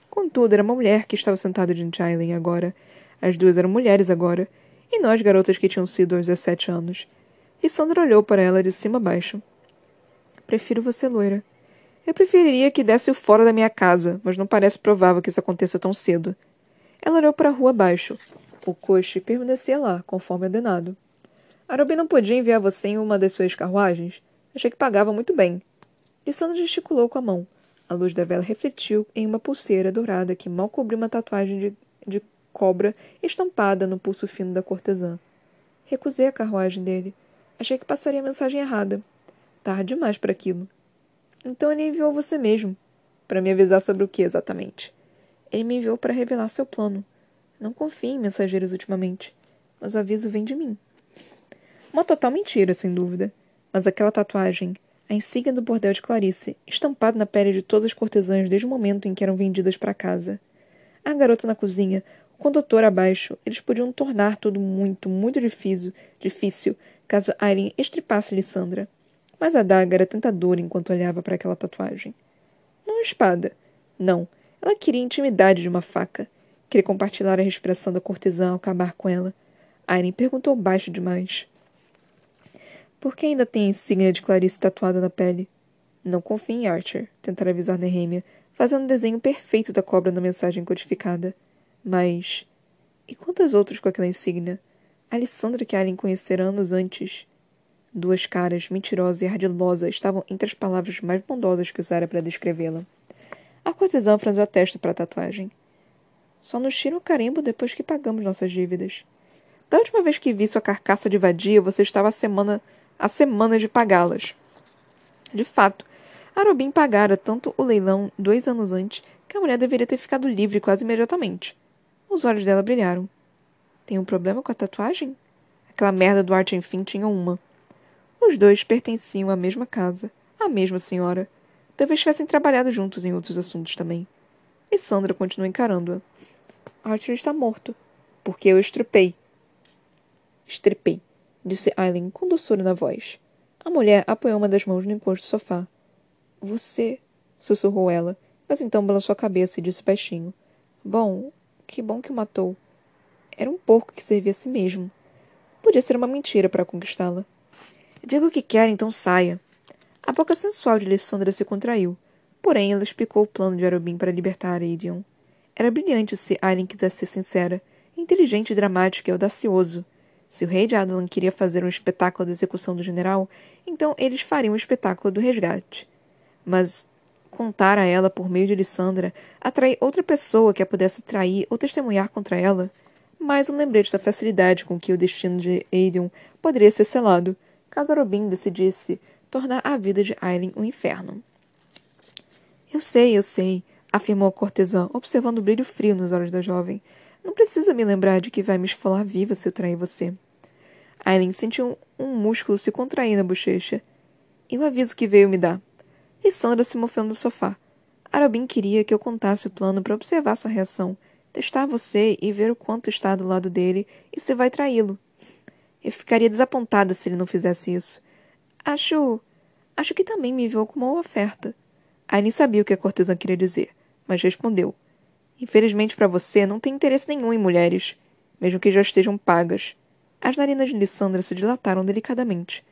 Contudo, era uma mulher que estava sentada diante de Aileen agora. As duas eram mulheres agora. E nós, garotas que tinham sido aos 17 anos. E Sandra olhou para ela de cima a baixo. Prefiro você loira. Eu preferiria que desse o fora da minha casa, mas não parece provável que isso aconteça tão cedo. Ela olhou para a rua abaixo. O coche permanecia lá, conforme ordenado. Arobi não podia enviar você em uma das suas carruagens? Achei que pagava muito bem. Lissandra gesticulou com a mão. A luz da vela refletiu em uma pulseira dourada que mal cobriu uma tatuagem de, de cobra estampada no pulso fino da cortesã. Recusei a carruagem dele. Achei que passaria a mensagem errada. Tarde demais para aquilo. Então ele enviou você mesmo. Para me avisar sobre o que exatamente? Ele me enviou para revelar seu plano. Não confie em mensageiros ultimamente, mas o aviso vem de mim. Uma total mentira, sem dúvida. Mas aquela tatuagem, a insígnia do bordel de Clarice, estampada na pele de todas as cortesãs desde o momento em que eram vendidas para casa. A garota na cozinha, condutor abaixo, eles podiam tornar tudo muito, muito difícil, difícil caso Aileen estripasse Lissandra. Mas a daga era tentadora enquanto olhava para aquela tatuagem. Não espada. Não. Ela queria a intimidade de uma faca. Queria compartilhar a respiração da cortesã ao acabar com ela. Aileen perguntou baixo demais. Por que ainda tem a insígnia de Clarice tatuada na pele? Não confie em Archer, tentara avisar Nehemia, fazendo um desenho perfeito da cobra na mensagem codificada. Mas. E quantas outras com aquela insígnia? Alessandra que Alien conhecera anos antes. Duas caras, mentirosa e ardilosa, estavam entre as palavras mais bondosas que usara para descrevê-la. A cortesã franziu a testa para a tatuagem. Só nos tiram o carimbo depois que pagamos nossas dívidas. Da última vez que vi sua carcaça de vadia, você estava a semana a semanas de pagá-las. De fato, Arobin pagara tanto o leilão dois anos antes que a mulher deveria ter ficado livre quase imediatamente. Os olhos dela brilharam. Tem um problema com a tatuagem? Aquela merda do Arte Enfim tinha uma. Os dois pertenciam à mesma casa, à mesma senhora. Talvez tivessem trabalhado juntos em outros assuntos também. E Sandra continuou encarando-a. Archer está morto. Porque eu estrepei. Estrepei disse Aileen com doçura na voz. A mulher apoiou uma das mãos no encosto do sofá. Você, sussurrou ela, mas então balançou a cabeça e disse baixinho. Bom, que bom que o matou. Era um porco que servia a si mesmo. Podia ser uma mentira para conquistá-la. Diga o que quer, então saia. A boca sensual de Alessandra se contraiu, porém ela explicou o plano de Arobin para libertar Aidion. Era brilhante se Aileen quisesse ser sincera, inteligente, dramático e audacioso. Se o rei de Adelan queria fazer um espetáculo da execução do general, então eles fariam um espetáculo do resgate. Mas contar a ela por meio de Lissandra, atrair outra pessoa que a pudesse trair ou testemunhar contra ela, mais um lembrete da facilidade com que o destino de Aedion poderia ser selado, caso Robin decidisse tornar a vida de Aileen um inferno. Eu sei, eu sei, afirmou a cortesã, observando o brilho frio nos olhos da jovem. Não precisa me lembrar de que vai me esfolar viva se eu trair você. Aileen sentiu um músculo se contrair na bochecha. E o aviso que veio me dar. E Sandra se movendo do sofá. Arabin queria que eu contasse o plano para observar sua reação, testar você e ver o quanto está do lado dele e se vai traí-lo. Eu ficaria desapontada se ele não fizesse isso. Acho. Acho que também me viu como uma oferta. Aileen sabia o que a cortesã queria dizer, mas respondeu. Infelizmente para você, não tem interesse nenhum em mulheres, mesmo que já estejam pagas. As narinas de Lissandra se dilataram delicadamente.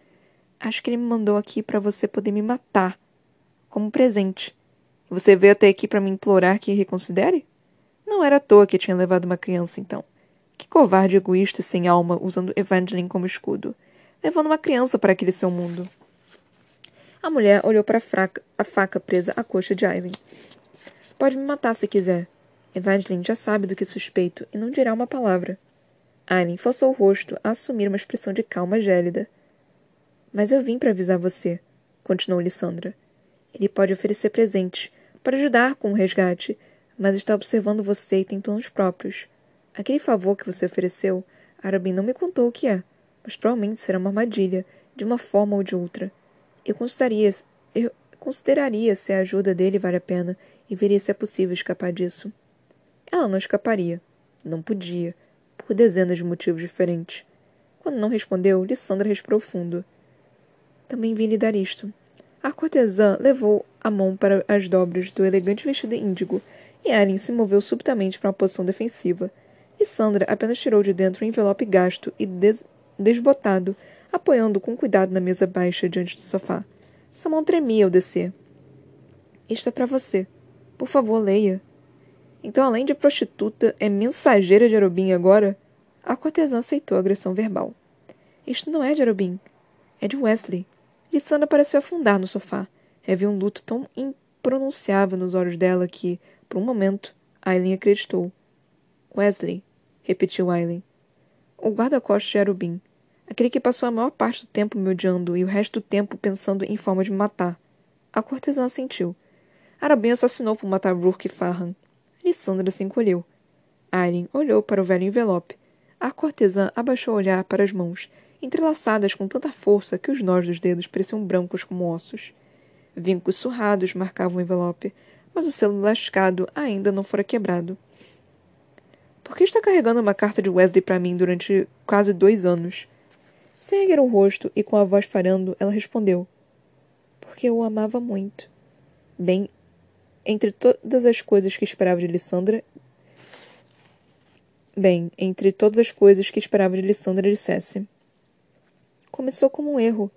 Acho que ele me mandou aqui para você poder me matar, como presente. Você veio até aqui para me implorar que reconsidere? Não era à toa que tinha levado uma criança, então. Que covarde egoísta e sem alma, usando Evangeline como escudo. Levando uma criança para aquele seu mundo. A mulher olhou para a, a faca presa à coxa de Aileen. Pode me matar se quiser, Evangeline já sabe do que suspeito e não dirá uma palavra. Aileen forçou o rosto a assumir uma expressão de calma gélida. Mas eu vim para avisar você, continuou Lissandra. Ele pode oferecer presentes, para ajudar com o resgate, mas está observando você e tem planos próprios. Aquele favor que você ofereceu, Arabin não me contou o que é, mas provavelmente será uma armadilha, de uma forma ou de outra. Eu consideraria, eu consideraria se a ajuda dele vale a pena e veria se é possível escapar disso. Ela não escaparia. Não podia, por dezenas de motivos diferentes. Quando não respondeu, Lissandra respirou fundo. Também vim lhe dar isto. A cortesã levou a mão para as dobras do elegante vestido índigo, e Ellen se moveu subitamente para uma posição defensiva. Lissandra apenas tirou de dentro um envelope gasto e des desbotado, apoiando com cuidado na mesa baixa diante do sofá. Sua mão tremia ao descer. Isto é para você. Por favor, leia. Então, além de prostituta, é mensageira de Arobin agora? A cortesã aceitou a agressão verbal. Isto não é de Arobin. É de Wesley. Lissandra pareceu afundar no sofá. Havia um luto tão impronunciável nos olhos dela que, por um momento, Aileen acreditou. Wesley, repetiu Aileen. O guarda-costas de Arubin. Aquele que passou a maior parte do tempo me odiando e o resto do tempo pensando em forma de me matar. A cortesã assentiu. Arabin assassinou por matar Rourke e Farhan. Lissandra se encolheu. Aileen olhou para o velho envelope. A cortesã abaixou o olhar para as mãos entrelaçadas com tanta força que os nós dos dedos pareciam brancos como ossos. Vincos surrados marcavam o envelope, mas o selo lascado ainda não fora quebrado. Por que está carregando uma carta de Wesley para mim durante quase dois anos? Sem erguer o rosto e com a voz falhando, ela respondeu: Porque eu o amava muito. Bem, entre todas as coisas que esperava de Lissandra. Bem, entre todas as coisas que esperava de Lissandra, dissesse. Começou como um erro.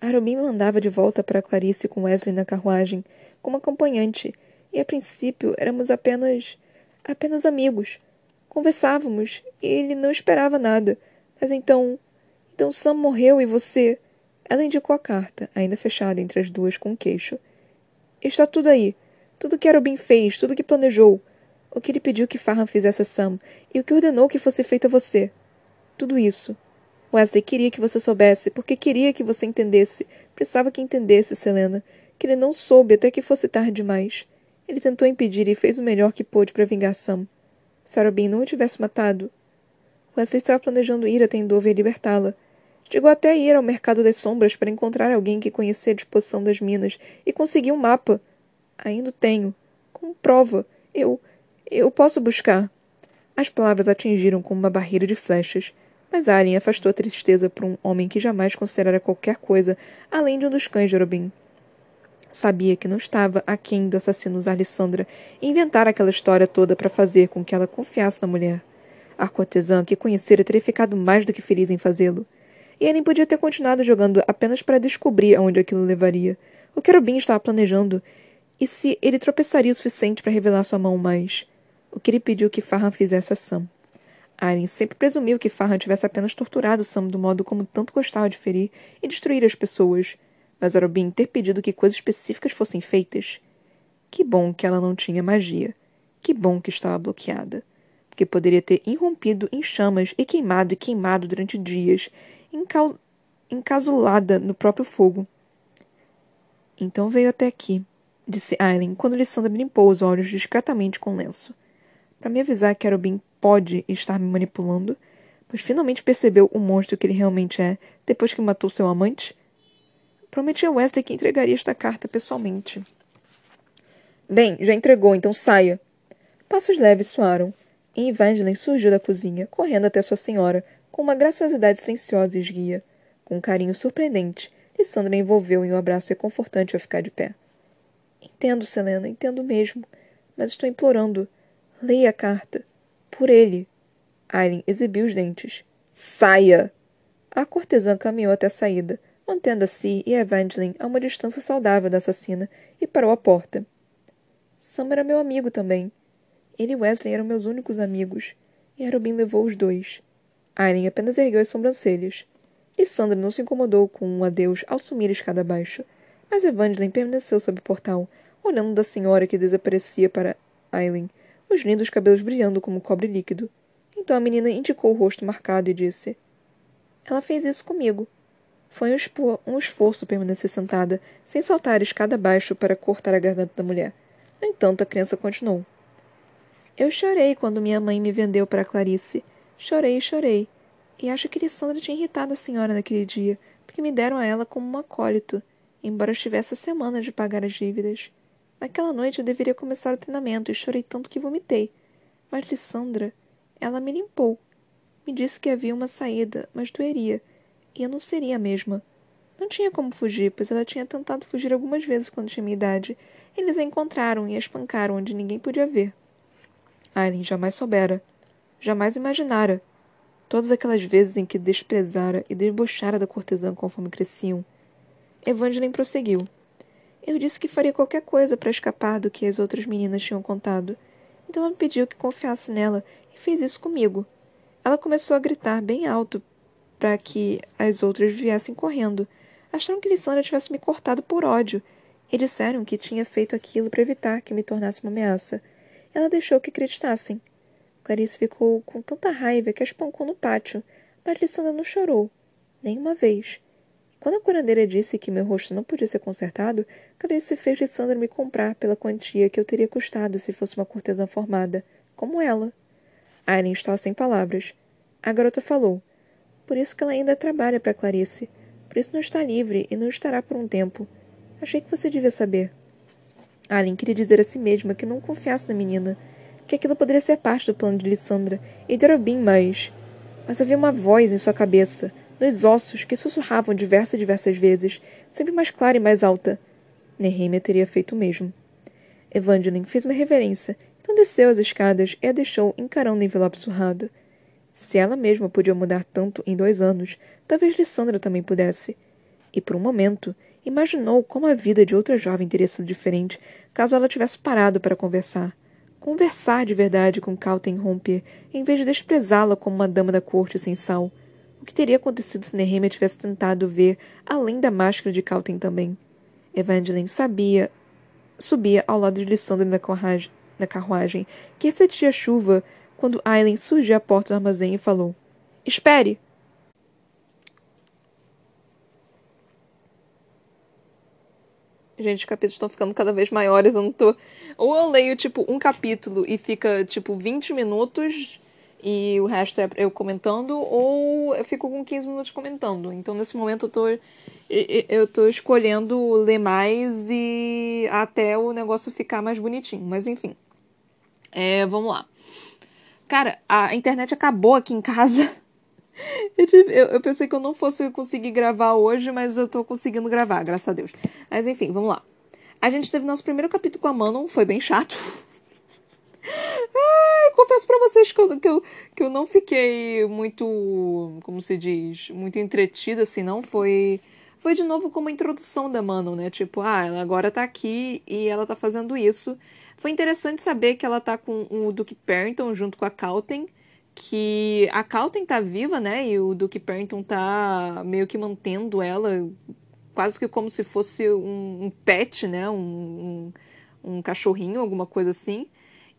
Arobin me mandava de volta para Clarice com Wesley na carruagem, como acompanhante, e a princípio éramos apenas. apenas amigos. Conversávamos e ele não esperava nada. Mas então. Então Sam morreu e você. Ela indicou a carta, ainda fechada entre as duas com um queixo. Está tudo aí. Tudo que Arobin fez, tudo que planejou. O que ele pediu que Farhan fizesse a Sam e o que ordenou que fosse feito a você. Tudo isso. Wesley queria que você soubesse, porque queria que você entendesse. Precisava que entendesse, Selena, que ele não soube até que fosse tarde demais. Ele tentou impedir e fez o melhor que pôde para vingar Sam. Se Arobin não o tivesse matado. Wesley estava planejando ir até Endover e libertá-la. Chegou até a ir ao Mercado das Sombras para encontrar alguém que conhecia a disposição das minas e conseguir um mapa. Ainda tenho. Como prova. Eu. Eu posso buscar. As palavras atingiram como uma barreira de flechas, mas Alien afastou a tristeza por um homem que jamais considerara qualquer coisa além de um dos cães de Arobin. Sabia que não estava aquém do assassino usar Lissandra e inventar aquela história toda para fazer com que ela confiasse na mulher. A cortesã que conhecera teria ficado mais do que feliz em fazê-lo. E ele podia ter continuado jogando apenas para descobrir aonde aquilo levaria. O que Robin estava planejando. E se ele tropeçaria o suficiente para revelar sua mão mais. O que ele pediu que Farhan fizesse a Sam. Aileen sempre presumiu que Farhan tivesse apenas torturado Sam do modo como tanto gostava de ferir e destruir as pessoas mas Arobin ter pedido que coisas específicas fossem feitas. Que bom que ela não tinha magia. Que bom que estava bloqueada. Porque poderia ter irrompido em chamas e queimado e queimado durante dias, encasulada no próprio fogo. Então veio até aqui, disse Aileen quando Lissandra limpou os olhos discretamente com o lenço. Para me avisar que Arobin pode estar me manipulando, pois finalmente percebeu o monstro que ele realmente é depois que matou seu amante Prometi a Wesley que entregaria esta carta pessoalmente. Bem, já entregou, então saia. Passos leves soaram, e Evangeline surgiu da cozinha, correndo até sua senhora, com uma graciosidade silenciosa e esguia. Com um carinho surpreendente, Lissandra envolveu em um abraço reconfortante ao ficar de pé. Entendo, Selena, entendo mesmo, mas estou implorando. Leia a carta. Por ele. Aileen exibiu os dentes. Saia! A cortesã caminhou até a saída, mantendo a si e Evangeline a uma distância saudável da assassina, e parou à porta. Sam era meu amigo também. Ele e Wesley eram meus únicos amigos, e Arobin levou os dois. Aileen apenas ergueu as sobrancelhas. E Sandra não se incomodou com um adeus ao sumir a escada abaixo, mas Evangeline permaneceu sob o portal, olhando da senhora que desaparecia para Aileen, os lindos cabelos brilhando como cobre líquido. Então a menina indicou o rosto marcado e disse: Ela fez isso comigo. Foi um, esforço permanecer sentada, sem saltar a escada abaixo para cortar a garganta da mulher. No entanto, a criança continuou. Eu chorei quando minha mãe me vendeu para Clarice. Chorei e chorei. E acho que Lissandra tinha irritado a senhora naquele dia, porque me deram a ela como um acólito, embora eu estivesse a semana de pagar as dívidas. Naquela noite eu deveria começar o treinamento e chorei tanto que vomitei. Mas Lissandra, ela me limpou. Me disse que havia uma saída, mas doeria e eu não seria a mesma. Não tinha como fugir, pois ela tinha tentado fugir algumas vezes quando tinha minha idade. Eles a encontraram e a espancaram onde ninguém podia ver. Aileen jamais soubera. Jamais imaginara. Todas aquelas vezes em que desprezara e debochara da cortesã conforme cresciam. Evangeline prosseguiu. Eu disse que faria qualquer coisa para escapar do que as outras meninas tinham contado. Então ela me pediu que confiasse nela e fez isso comigo. Ela começou a gritar bem alto para que as outras viessem correndo. Acharam que Lissandra tivesse me cortado por ódio e disseram que tinha feito aquilo para evitar que me tornasse uma ameaça. Ela deixou que acreditassem. Clarice ficou com tanta raiva que a espancou no pátio, mas Lissandra não chorou, nem uma vez. Quando a curandeira disse que meu rosto não podia ser consertado, Clarice fez Lissandra me comprar pela quantia que eu teria custado se fosse uma cortesã formada, como ela. Aileen estava sem palavras. A garota falou. Por isso que ela ainda trabalha para Clarice. Por isso não está livre e não estará por um tempo. Achei que você devia saber. Alien queria dizer a si mesma que não confiasse na menina, que aquilo poderia ser parte do plano de Lissandra e de Robin, mas. Mas havia uma voz em sua cabeça, nos ossos, que sussurravam diversas e diversas vezes, sempre mais clara e mais alta. Nehemia teria feito o mesmo. Evangeline fez uma reverência, então desceu as escadas e a deixou encarando o envelope surrado. Se ela mesma podia mudar tanto em dois anos, talvez Lissandra também pudesse. E por um momento, imaginou como a vida de outra jovem teria sido diferente caso ela tivesse parado para conversar. Conversar de verdade com Calten Romper, em vez de desprezá-la como uma dama da corte sem sal. O que teria acontecido se Nehemia tivesse tentado ver além da máscara de Calten também? Evangeline sabia, subia ao lado de Lissandra na carruagem, na carruagem que refletia a chuva quando Aileen surgiu à porta do armazém e falou: Espere! Gente, os capítulos estão ficando cada vez maiores, eu não tô. Ou eu leio, tipo, um capítulo e fica, tipo, 20 minutos e o resto é eu comentando, ou eu fico com 15 minutos comentando. Então, nesse momento, eu tô, eu tô escolhendo ler mais e até o negócio ficar mais bonitinho. Mas, enfim. É, vamos lá. Cara, a internet acabou aqui em casa. (laughs) Eu, tive, eu, eu, pensei que eu não fosse conseguir gravar hoje, mas eu tô conseguindo gravar, graças a Deus. Mas enfim, vamos lá. A gente teve nosso primeiro capítulo com a Manon, foi bem chato. (laughs) Ai, confesso pra vocês que eu, que, eu, que eu não fiquei muito, como se diz, muito entretida, assim, não. Foi, foi de novo como a introdução da Manon, né? Tipo, ah, ela agora tá aqui e ela tá fazendo isso. Foi interessante saber que ela tá com o Duke Perrington junto com a Calten que a Calten tá viva, né? E o Duke Perrington tá meio que mantendo ela quase que como se fosse um, um pet, né? Um, um, um, cachorrinho, alguma coisa assim.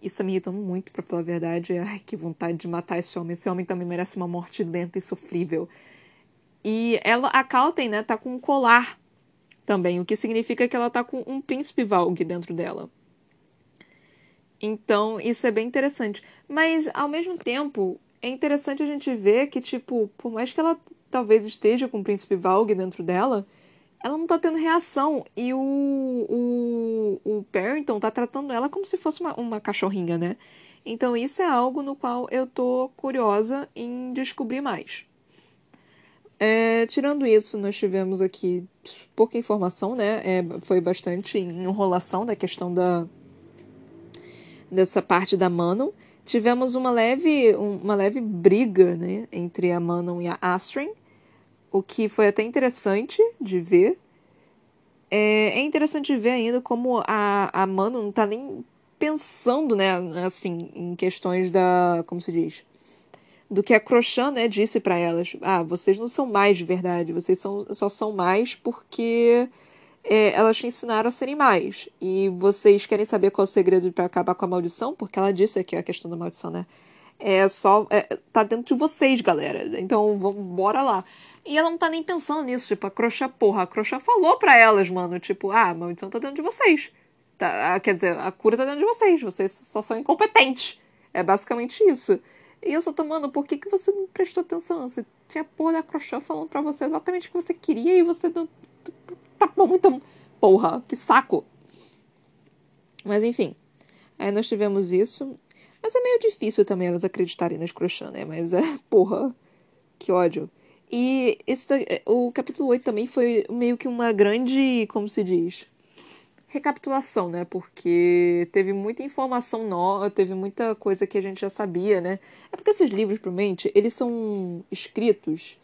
Isso tá me irritando muito, para falar a verdade. Ai, que vontade de matar esse homem. Esse homem também merece uma morte lenta e sofrível. E ela, a Calten, né, tá com um colar também, o que significa que ela tá com um príncipe Valg dentro dela. Então, isso é bem interessante. Mas, ao mesmo tempo, é interessante a gente ver que, tipo, por mais que ela talvez esteja com o príncipe Valg dentro dela, ela não tá tendo reação. E o, o, o Parrington tá tratando ela como se fosse uma, uma cachorrinha, né? Então, isso é algo no qual eu tô curiosa em descobrir mais. É, tirando isso, nós tivemos aqui pouca informação, né? É, foi bastante enrolação da questão da, dessa parte da Manon. Tivemos uma leve, uma leve briga né, entre a Manon e a Astrid, o que foi até interessante de ver. É, é interessante ver ainda como a, a Manon não está nem pensando, né, assim, em questões da, como se diz, do que a Crochan, né, disse para elas. Ah, vocês não são mais de verdade, vocês são, só são mais porque é, elas te ensinaram a serem mais. E vocês querem saber qual é o segredo para acabar com a maldição? Porque ela disse aqui a questão da maldição, né? É só. É, tá dentro de vocês, galera. Então, vamos, bora lá. E ela não tá nem pensando nisso, tipo, a Crochá, porra, a Crochá falou pra elas, mano, tipo, ah, a maldição tá dentro de vocês. Tá, quer dizer, a cura tá dentro de vocês, vocês só são incompetentes. É basicamente isso. E eu só tô, mano, por que, que você não prestou atenção? Você tinha a porra da Crochá falando pra você exatamente o que você queria e você não tá bom, então. Porra, que saco! Mas enfim. Aí nós tivemos isso. Mas é meio difícil também elas acreditarem nas crochã, né? Mas é, (laughs) porra, que ódio. E esse, o capítulo 8 também foi meio que uma grande, como se diz? Recapitulação, né? Porque teve muita informação nova, teve muita coisa que a gente já sabia, né? É porque esses livros, provavelmente, eles são escritos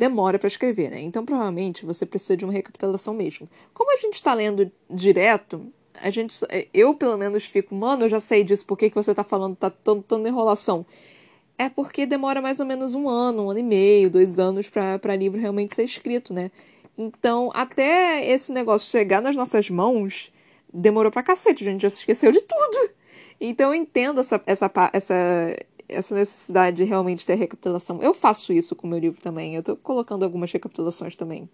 demora para escrever, né? Então provavelmente você precisa de uma recapitulação mesmo. Como a gente está lendo direto, a gente, eu pelo menos fico, mano, eu já sei disso, por que, que você tá falando, tá tão, tão enrolação? É porque demora mais ou menos um ano, um ano e meio, dois anos para livro realmente ser escrito, né? Então, até esse negócio chegar nas nossas mãos, demorou pra cacete, a gente já se esqueceu de tudo. Então eu entendo essa, essa, essa, essa necessidade de realmente ter recapitulação. Eu faço isso com o meu livro também. Eu tô colocando algumas recapitulações também.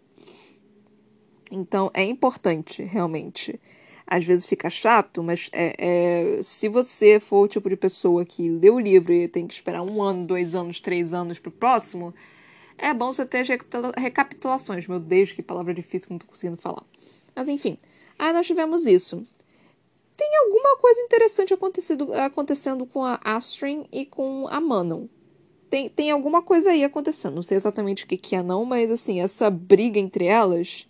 Então é importante, realmente. Às vezes fica chato, mas é, é, se você for o tipo de pessoa que lê o livro e tem que esperar um ano, dois anos, três anos pro próximo, é bom você ter as recapitulações. Meu Deus, que palavra difícil que não tô conseguindo falar. Mas enfim, aí nós tivemos isso. Tem alguma coisa interessante acontecendo com a Astrid e com a Manon. Tem, tem alguma coisa aí acontecendo. Não sei exatamente o que, que é, não, mas assim, essa briga entre elas.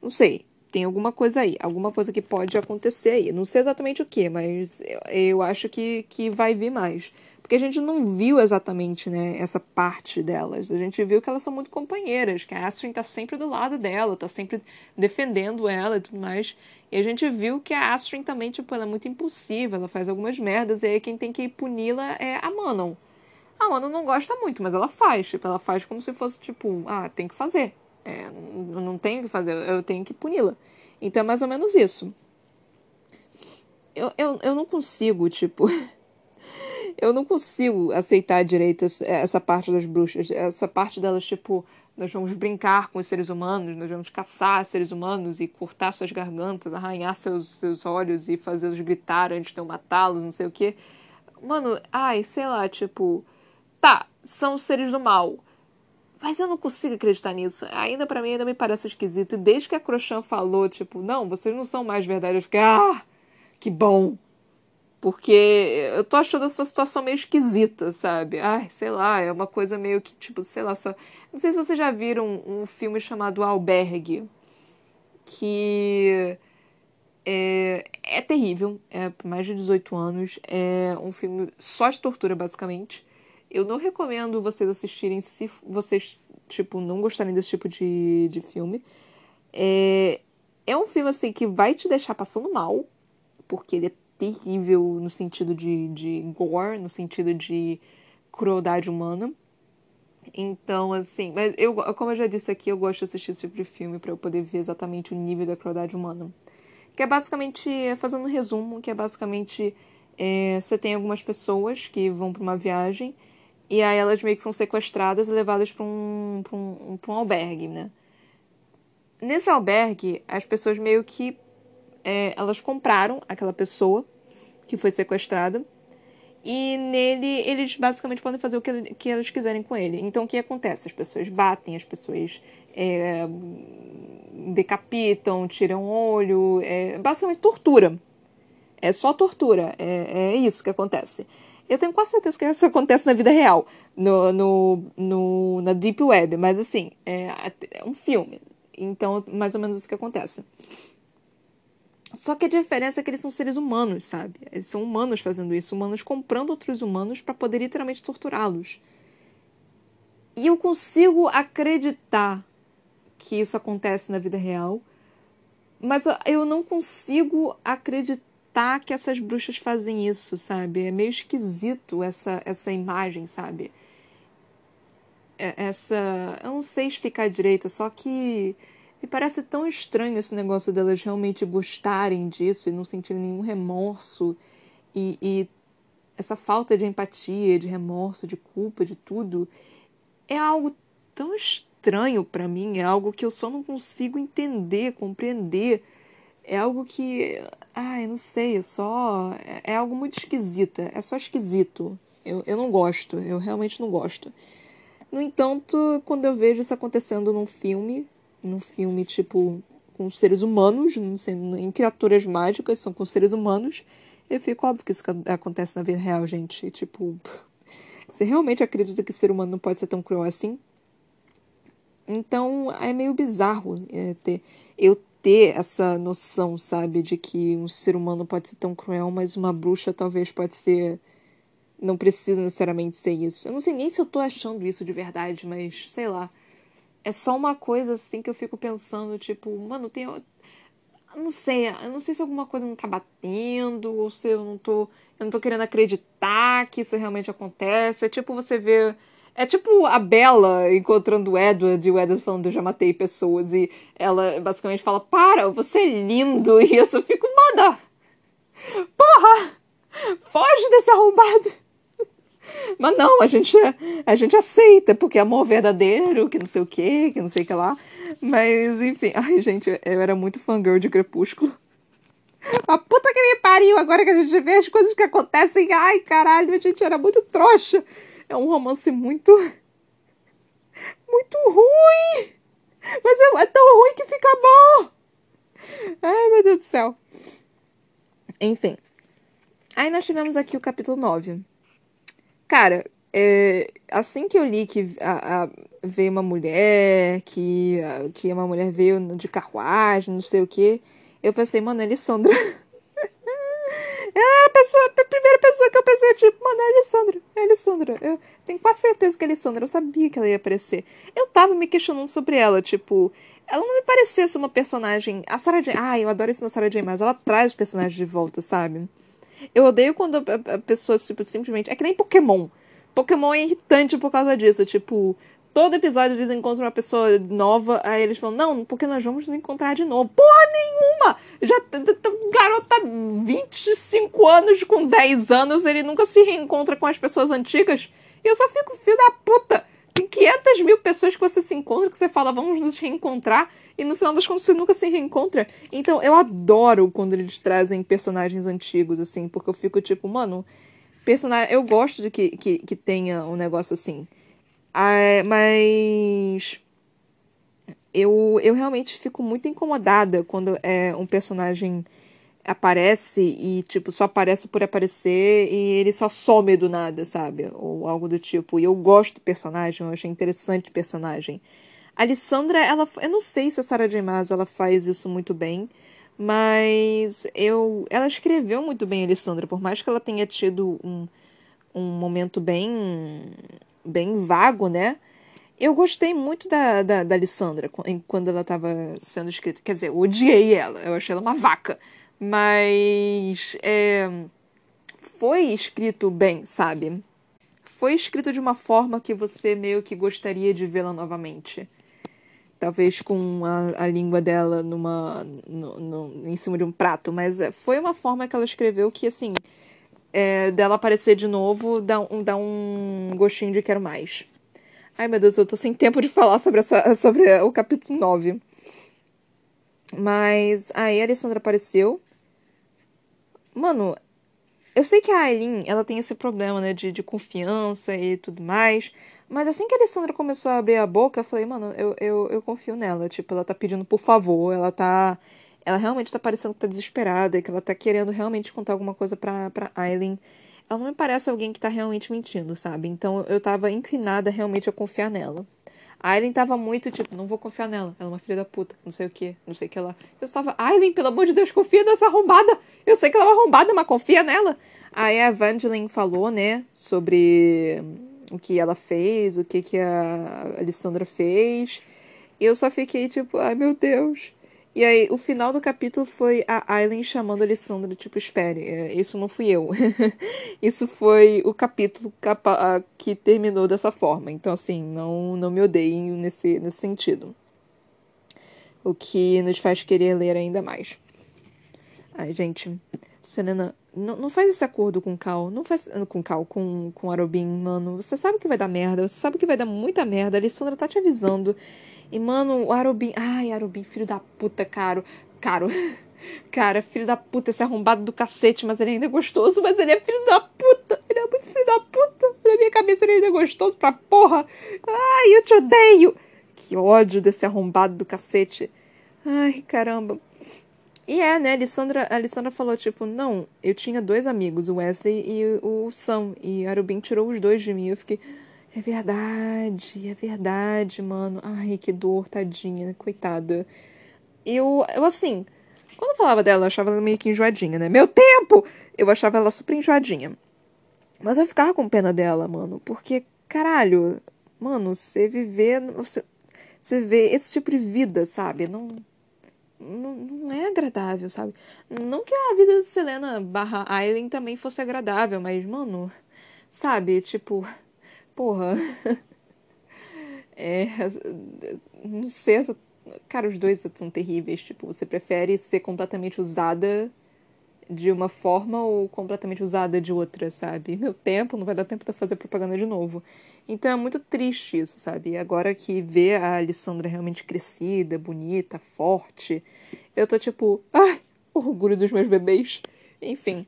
Não sei tem alguma coisa aí, alguma coisa que pode acontecer aí. Não sei exatamente o que, mas eu, acho que, que vai vir mais. Porque a gente não viu exatamente né, essa parte delas. A gente viu que elas são muito companheiras, que a Astrid tá sempre do lado dela, tá sempre defendendo ela e tudo mais. E a gente viu que a Astrid também, tipo, ela é muito impulsiva, ela faz algumas merdas, e aí quem tem que puni-la é a Manon. A Manon não gosta muito, mas ela faz, tipo, ela faz como se fosse, tipo, ah, tem que fazer. É, não tenho que fazer, eu tenho que puni-la. Então é mais ou menos isso. Eu, eu, eu não consigo, tipo. (laughs) eu não consigo aceitar direito essa parte das bruxas. Essa parte delas, tipo, nós vamos brincar com os seres humanos, nós vamos caçar seres humanos e cortar suas gargantas, arranhar seus, seus olhos e fazê-los gritar antes de eu matá-los, não sei o quê. Mano, ai, sei lá, tipo. Tá, são seres do mal. Mas eu não consigo acreditar nisso. Ainda para mim ainda me parece esquisito. E desde que a Crochan falou, tipo, não, vocês não são mais verdadeiros, eu fiquei, ah, que bom. Porque eu tô achando essa situação meio esquisita, sabe? Ai, sei lá, é uma coisa meio que, tipo, sei lá, só. Não sei se vocês já viram um, filme chamado Albergue. Que é, é terrível, é mais de 18 anos. É um filme só de tortura, basicamente. Eu não recomendo vocês assistirem se vocês, tipo, não gostarem desse tipo de, de filme. É, é um filme, assim, que vai te deixar passando mal, porque ele é terrível no sentido de, de gore, no sentido de crueldade humana. Então, assim, mas eu, como eu já disse aqui, eu gosto de assistir esse tipo de filme para eu poder ver exatamente o nível da crueldade humana. Que é basicamente, fazendo um resumo, que é basicamente, é, você tem algumas pessoas que vão para uma viagem e aí elas meio que são sequestradas e levadas para um, pra um, um albergue, né? Nesse albergue, as pessoas meio que. É, elas compraram aquela pessoa que foi sequestrada. E nele, eles basicamente podem fazer o que, que quiserem com ele. Então, o que acontece? As pessoas batem, as pessoas é, decapitam, tiram olho. É, basicamente, tortura. É só tortura. É, é isso que acontece. Eu tenho quase certeza que isso acontece na vida real, no, no, no na Deep Web, mas assim, é, é um filme. Então, mais ou menos isso que acontece. Só que a diferença é que eles são seres humanos, sabe? Eles são humanos fazendo isso, humanos comprando outros humanos para poder literalmente torturá-los. E eu consigo acreditar que isso acontece na vida real, mas eu não consigo acreditar acreditar que essas bruxas fazem isso, sabe? É meio esquisito essa, essa imagem, sabe? É, essa. Eu não sei explicar direito, só que me parece tão estranho esse negócio delas realmente gostarem disso e não sentirem nenhum remorso e, e essa falta de empatia, de remorso, de culpa, de tudo. É algo tão estranho para mim, é algo que eu só não consigo entender, compreender é algo que. Ai, não sei, é só. É, é algo muito esquisito. É só esquisito. Eu, eu não gosto, eu realmente não gosto. No entanto, quando eu vejo isso acontecendo num filme, num filme tipo com seres humanos, não sei, em criaturas mágicas, são com seres humanos, eu fico óbvio que isso acontece na vida real, gente. Tipo, (laughs) você realmente acredita que ser humano não pode ser tão cruel assim? Então é meio bizarro é, ter, eu ter essa noção, sabe, de que um ser humano pode ser tão cruel, mas uma bruxa talvez pode ser. Não precisa necessariamente ser isso. Eu não sei nem se eu tô achando isso de verdade, mas sei lá. É só uma coisa assim que eu fico pensando, tipo, mano, tem. Não sei, eu não sei se alguma coisa não tá batendo, ou se eu não tô. Eu não tô querendo acreditar que isso realmente acontece. É tipo você ver é tipo a Bella encontrando o Edward e o Edward falando: Eu já matei pessoas. E ela basicamente fala: Para, você é lindo. (laughs) E eu só fico: Manda! Porra! Foge desse arrombado! (laughs) Mas não, a gente, a gente aceita, porque é amor verdadeiro, que não sei o que, que não sei o que lá. Mas, enfim. (laughs) Ai, gente, eu era muito fangirl de Crepúsculo. A puta que me pariu, agora que a gente vê as coisas que acontecem. Ai, caralho, a gente era muito trouxa. É um romance muito. (laughs) muito ruim! Mas é, é, tão ruim que fica bom! Ai, meu Deus do céu. Enfim. Aí nós tivemos aqui o capítulo 9. Cara, é, assim que eu li que a, a, veio uma mulher, que, a, que uma mulher veio de carruagem, não sei o que, eu pensei, mano, Alessandra. (laughs) É a, pessoa, a primeira pessoa que eu pensei, tipo, mano, é a Alessandra. É a Alessandra. Eu tenho quase certeza que é a Alessandra. Eu sabia que ela ia aparecer. Eu tava me questionando sobre ela, tipo, ela não me parecia ser uma personagem. A Sarah J. Ah, eu adoro isso na Sarah J. Mas ela traz os personagens de volta, sabe? Eu odeio quando a, a pessoa, tipo, simplesmente. É que nem Pokémon. Pokémon é irritante por causa disso. Tipo, todo episódio eles encontram uma pessoa nova, aí eles falam, não, porque nós vamos nos encontrar de novo. Porra nenhuma! Já garota 25 anos com 10 anos, ele nunca se reencontra com as pessoas antigas. E eu só fico, filho da puta! Tem 500 mil pessoas que você se encontra, que você fala, vamos nos reencontrar, e no final das contas você nunca se reencontra. Então eu adoro quando eles trazem personagens antigos, assim, porque eu fico tipo, mano, personagem. Eu gosto de que, que, que tenha um negócio assim. Ah, mas. Eu, eu realmente fico muito incomodada quando é um personagem aparece e, tipo, só aparece por aparecer e ele só some do nada, sabe? Ou algo do tipo. E eu gosto do personagem, eu achei interessante o personagem. A Alessandra, ela. Eu não sei se a Sarah J. Maas, ela faz isso muito bem. Mas eu, ela escreveu muito bem a Alessandra, por mais que ela tenha tido um, um momento bem, bem vago, né? Eu gostei muito da, da, da Alessandra quando ela estava sendo escrita. Quer dizer, eu odiei ela, eu achei ela uma vaca. Mas é, foi escrito bem, sabe? Foi escrito de uma forma que você meio que gostaria de vê-la novamente talvez com a, a língua dela numa no, no, em cima de um prato, mas é, foi uma forma que ela escreveu que assim é, dela aparecer de novo dá um, dá um gostinho de quero mais. Ai meu Deus, eu tô sem tempo de falar sobre, essa, (laughs) sobre o capítulo 9. Mas aí a Alessandra apareceu. Mano, eu sei que a Aileen, ela tem esse problema, né, de, de confiança e tudo mais. Mas assim que a Alessandra começou a abrir a boca, eu falei, mano, eu, eu, eu confio nela. Tipo, ela tá pedindo por favor, ela tá. Ela realmente tá parecendo que tá desesperada, que ela tá querendo realmente contar alguma coisa pra, Aileen. Ela não me parece alguém que tá realmente mentindo, sabe? Então eu tava inclinada realmente a confiar nela. A Aileen tava muito tipo, não vou confiar nela. Ela é uma filha da puta, não sei o que, não sei o que lá. Eu estava, Aileen, pelo amor de Deus, confia nessa arrombada. Eu sei que ela é uma arrombada, mas confia nela. Aí a Evangeline falou, né, sobre o que ela fez, o que, que a Alessandra fez. E eu só fiquei tipo, ai meu Deus. E aí, o final do capítulo foi a Aileen chamando a Alessandra, tipo, espere, é, isso não fui eu. (laughs) isso foi o capítulo que terminou dessa forma. Então, assim, não, não me odeiem nesse, nesse sentido. O que nos faz querer ler ainda mais. Ai, gente, Selena, não, não faz esse acordo com o Cal. Não faz. Com Cal, com, com Arobin, mano. Você sabe que vai dar merda. Você sabe que vai dar muita merda. A Alessandra tá te avisando. E, mano, o Arobin. Ai, Arobin, filho da puta, caro. Caro. (laughs) Cara, filho da puta, esse arrombado do cacete, mas ele ainda é gostoso, mas ele é filho da puta. Ele é muito filho da puta. Na minha cabeça ele ainda é gostoso pra porra. Ai, eu te odeio. Que ódio desse arrombado do cacete. Ai, caramba. E é, né? A Alessandra, a Alessandra falou, tipo, não, eu tinha dois amigos, o Wesley e o Sam. E Arubin tirou os dois de mim. Eu fiquei, é verdade, é verdade, mano. Ai, que dor, tadinha, coitada. Eu, eu assim, quando eu falava dela, eu achava ela meio que enjoadinha, né? Meu tempo! Eu achava ela super enjoadinha. Mas eu ficava com pena dela, mano. Porque, caralho, mano, você viver. Você, você vê esse tipo de vida, sabe? Não não, não é agradável, sabe? Não que a vida de Selena barra Aileen também fosse agradável, mas, mano, sabe? Tipo, porra. (laughs) É. Não sei, cara, os dois são terríveis. Tipo, você prefere ser completamente usada de uma forma ou completamente usada de outra, sabe? Meu tempo, não vai dar tempo de fazer propaganda de novo. Então é muito triste isso, sabe? Agora que ver a Alessandra realmente crescida, bonita, forte, eu tô tipo, ai, orgulho dos meus bebês. Enfim,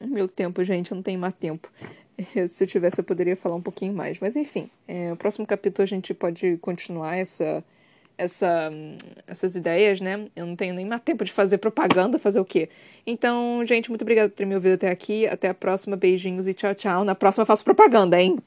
meu tempo, gente, não tenho mais tempo. (laughs) Se eu tivesse, eu poderia falar um pouquinho mais. Mas enfim, é, o próximo capítulo a gente pode continuar essa essa, essas ideias, né? Eu não tenho nem mais tempo de fazer propaganda, fazer o quê? Então, gente, muito obrigada por ter me ouvido até aqui. Até a próxima. Beijinhos e tchau, tchau. Na próxima eu faço propaganda, hein?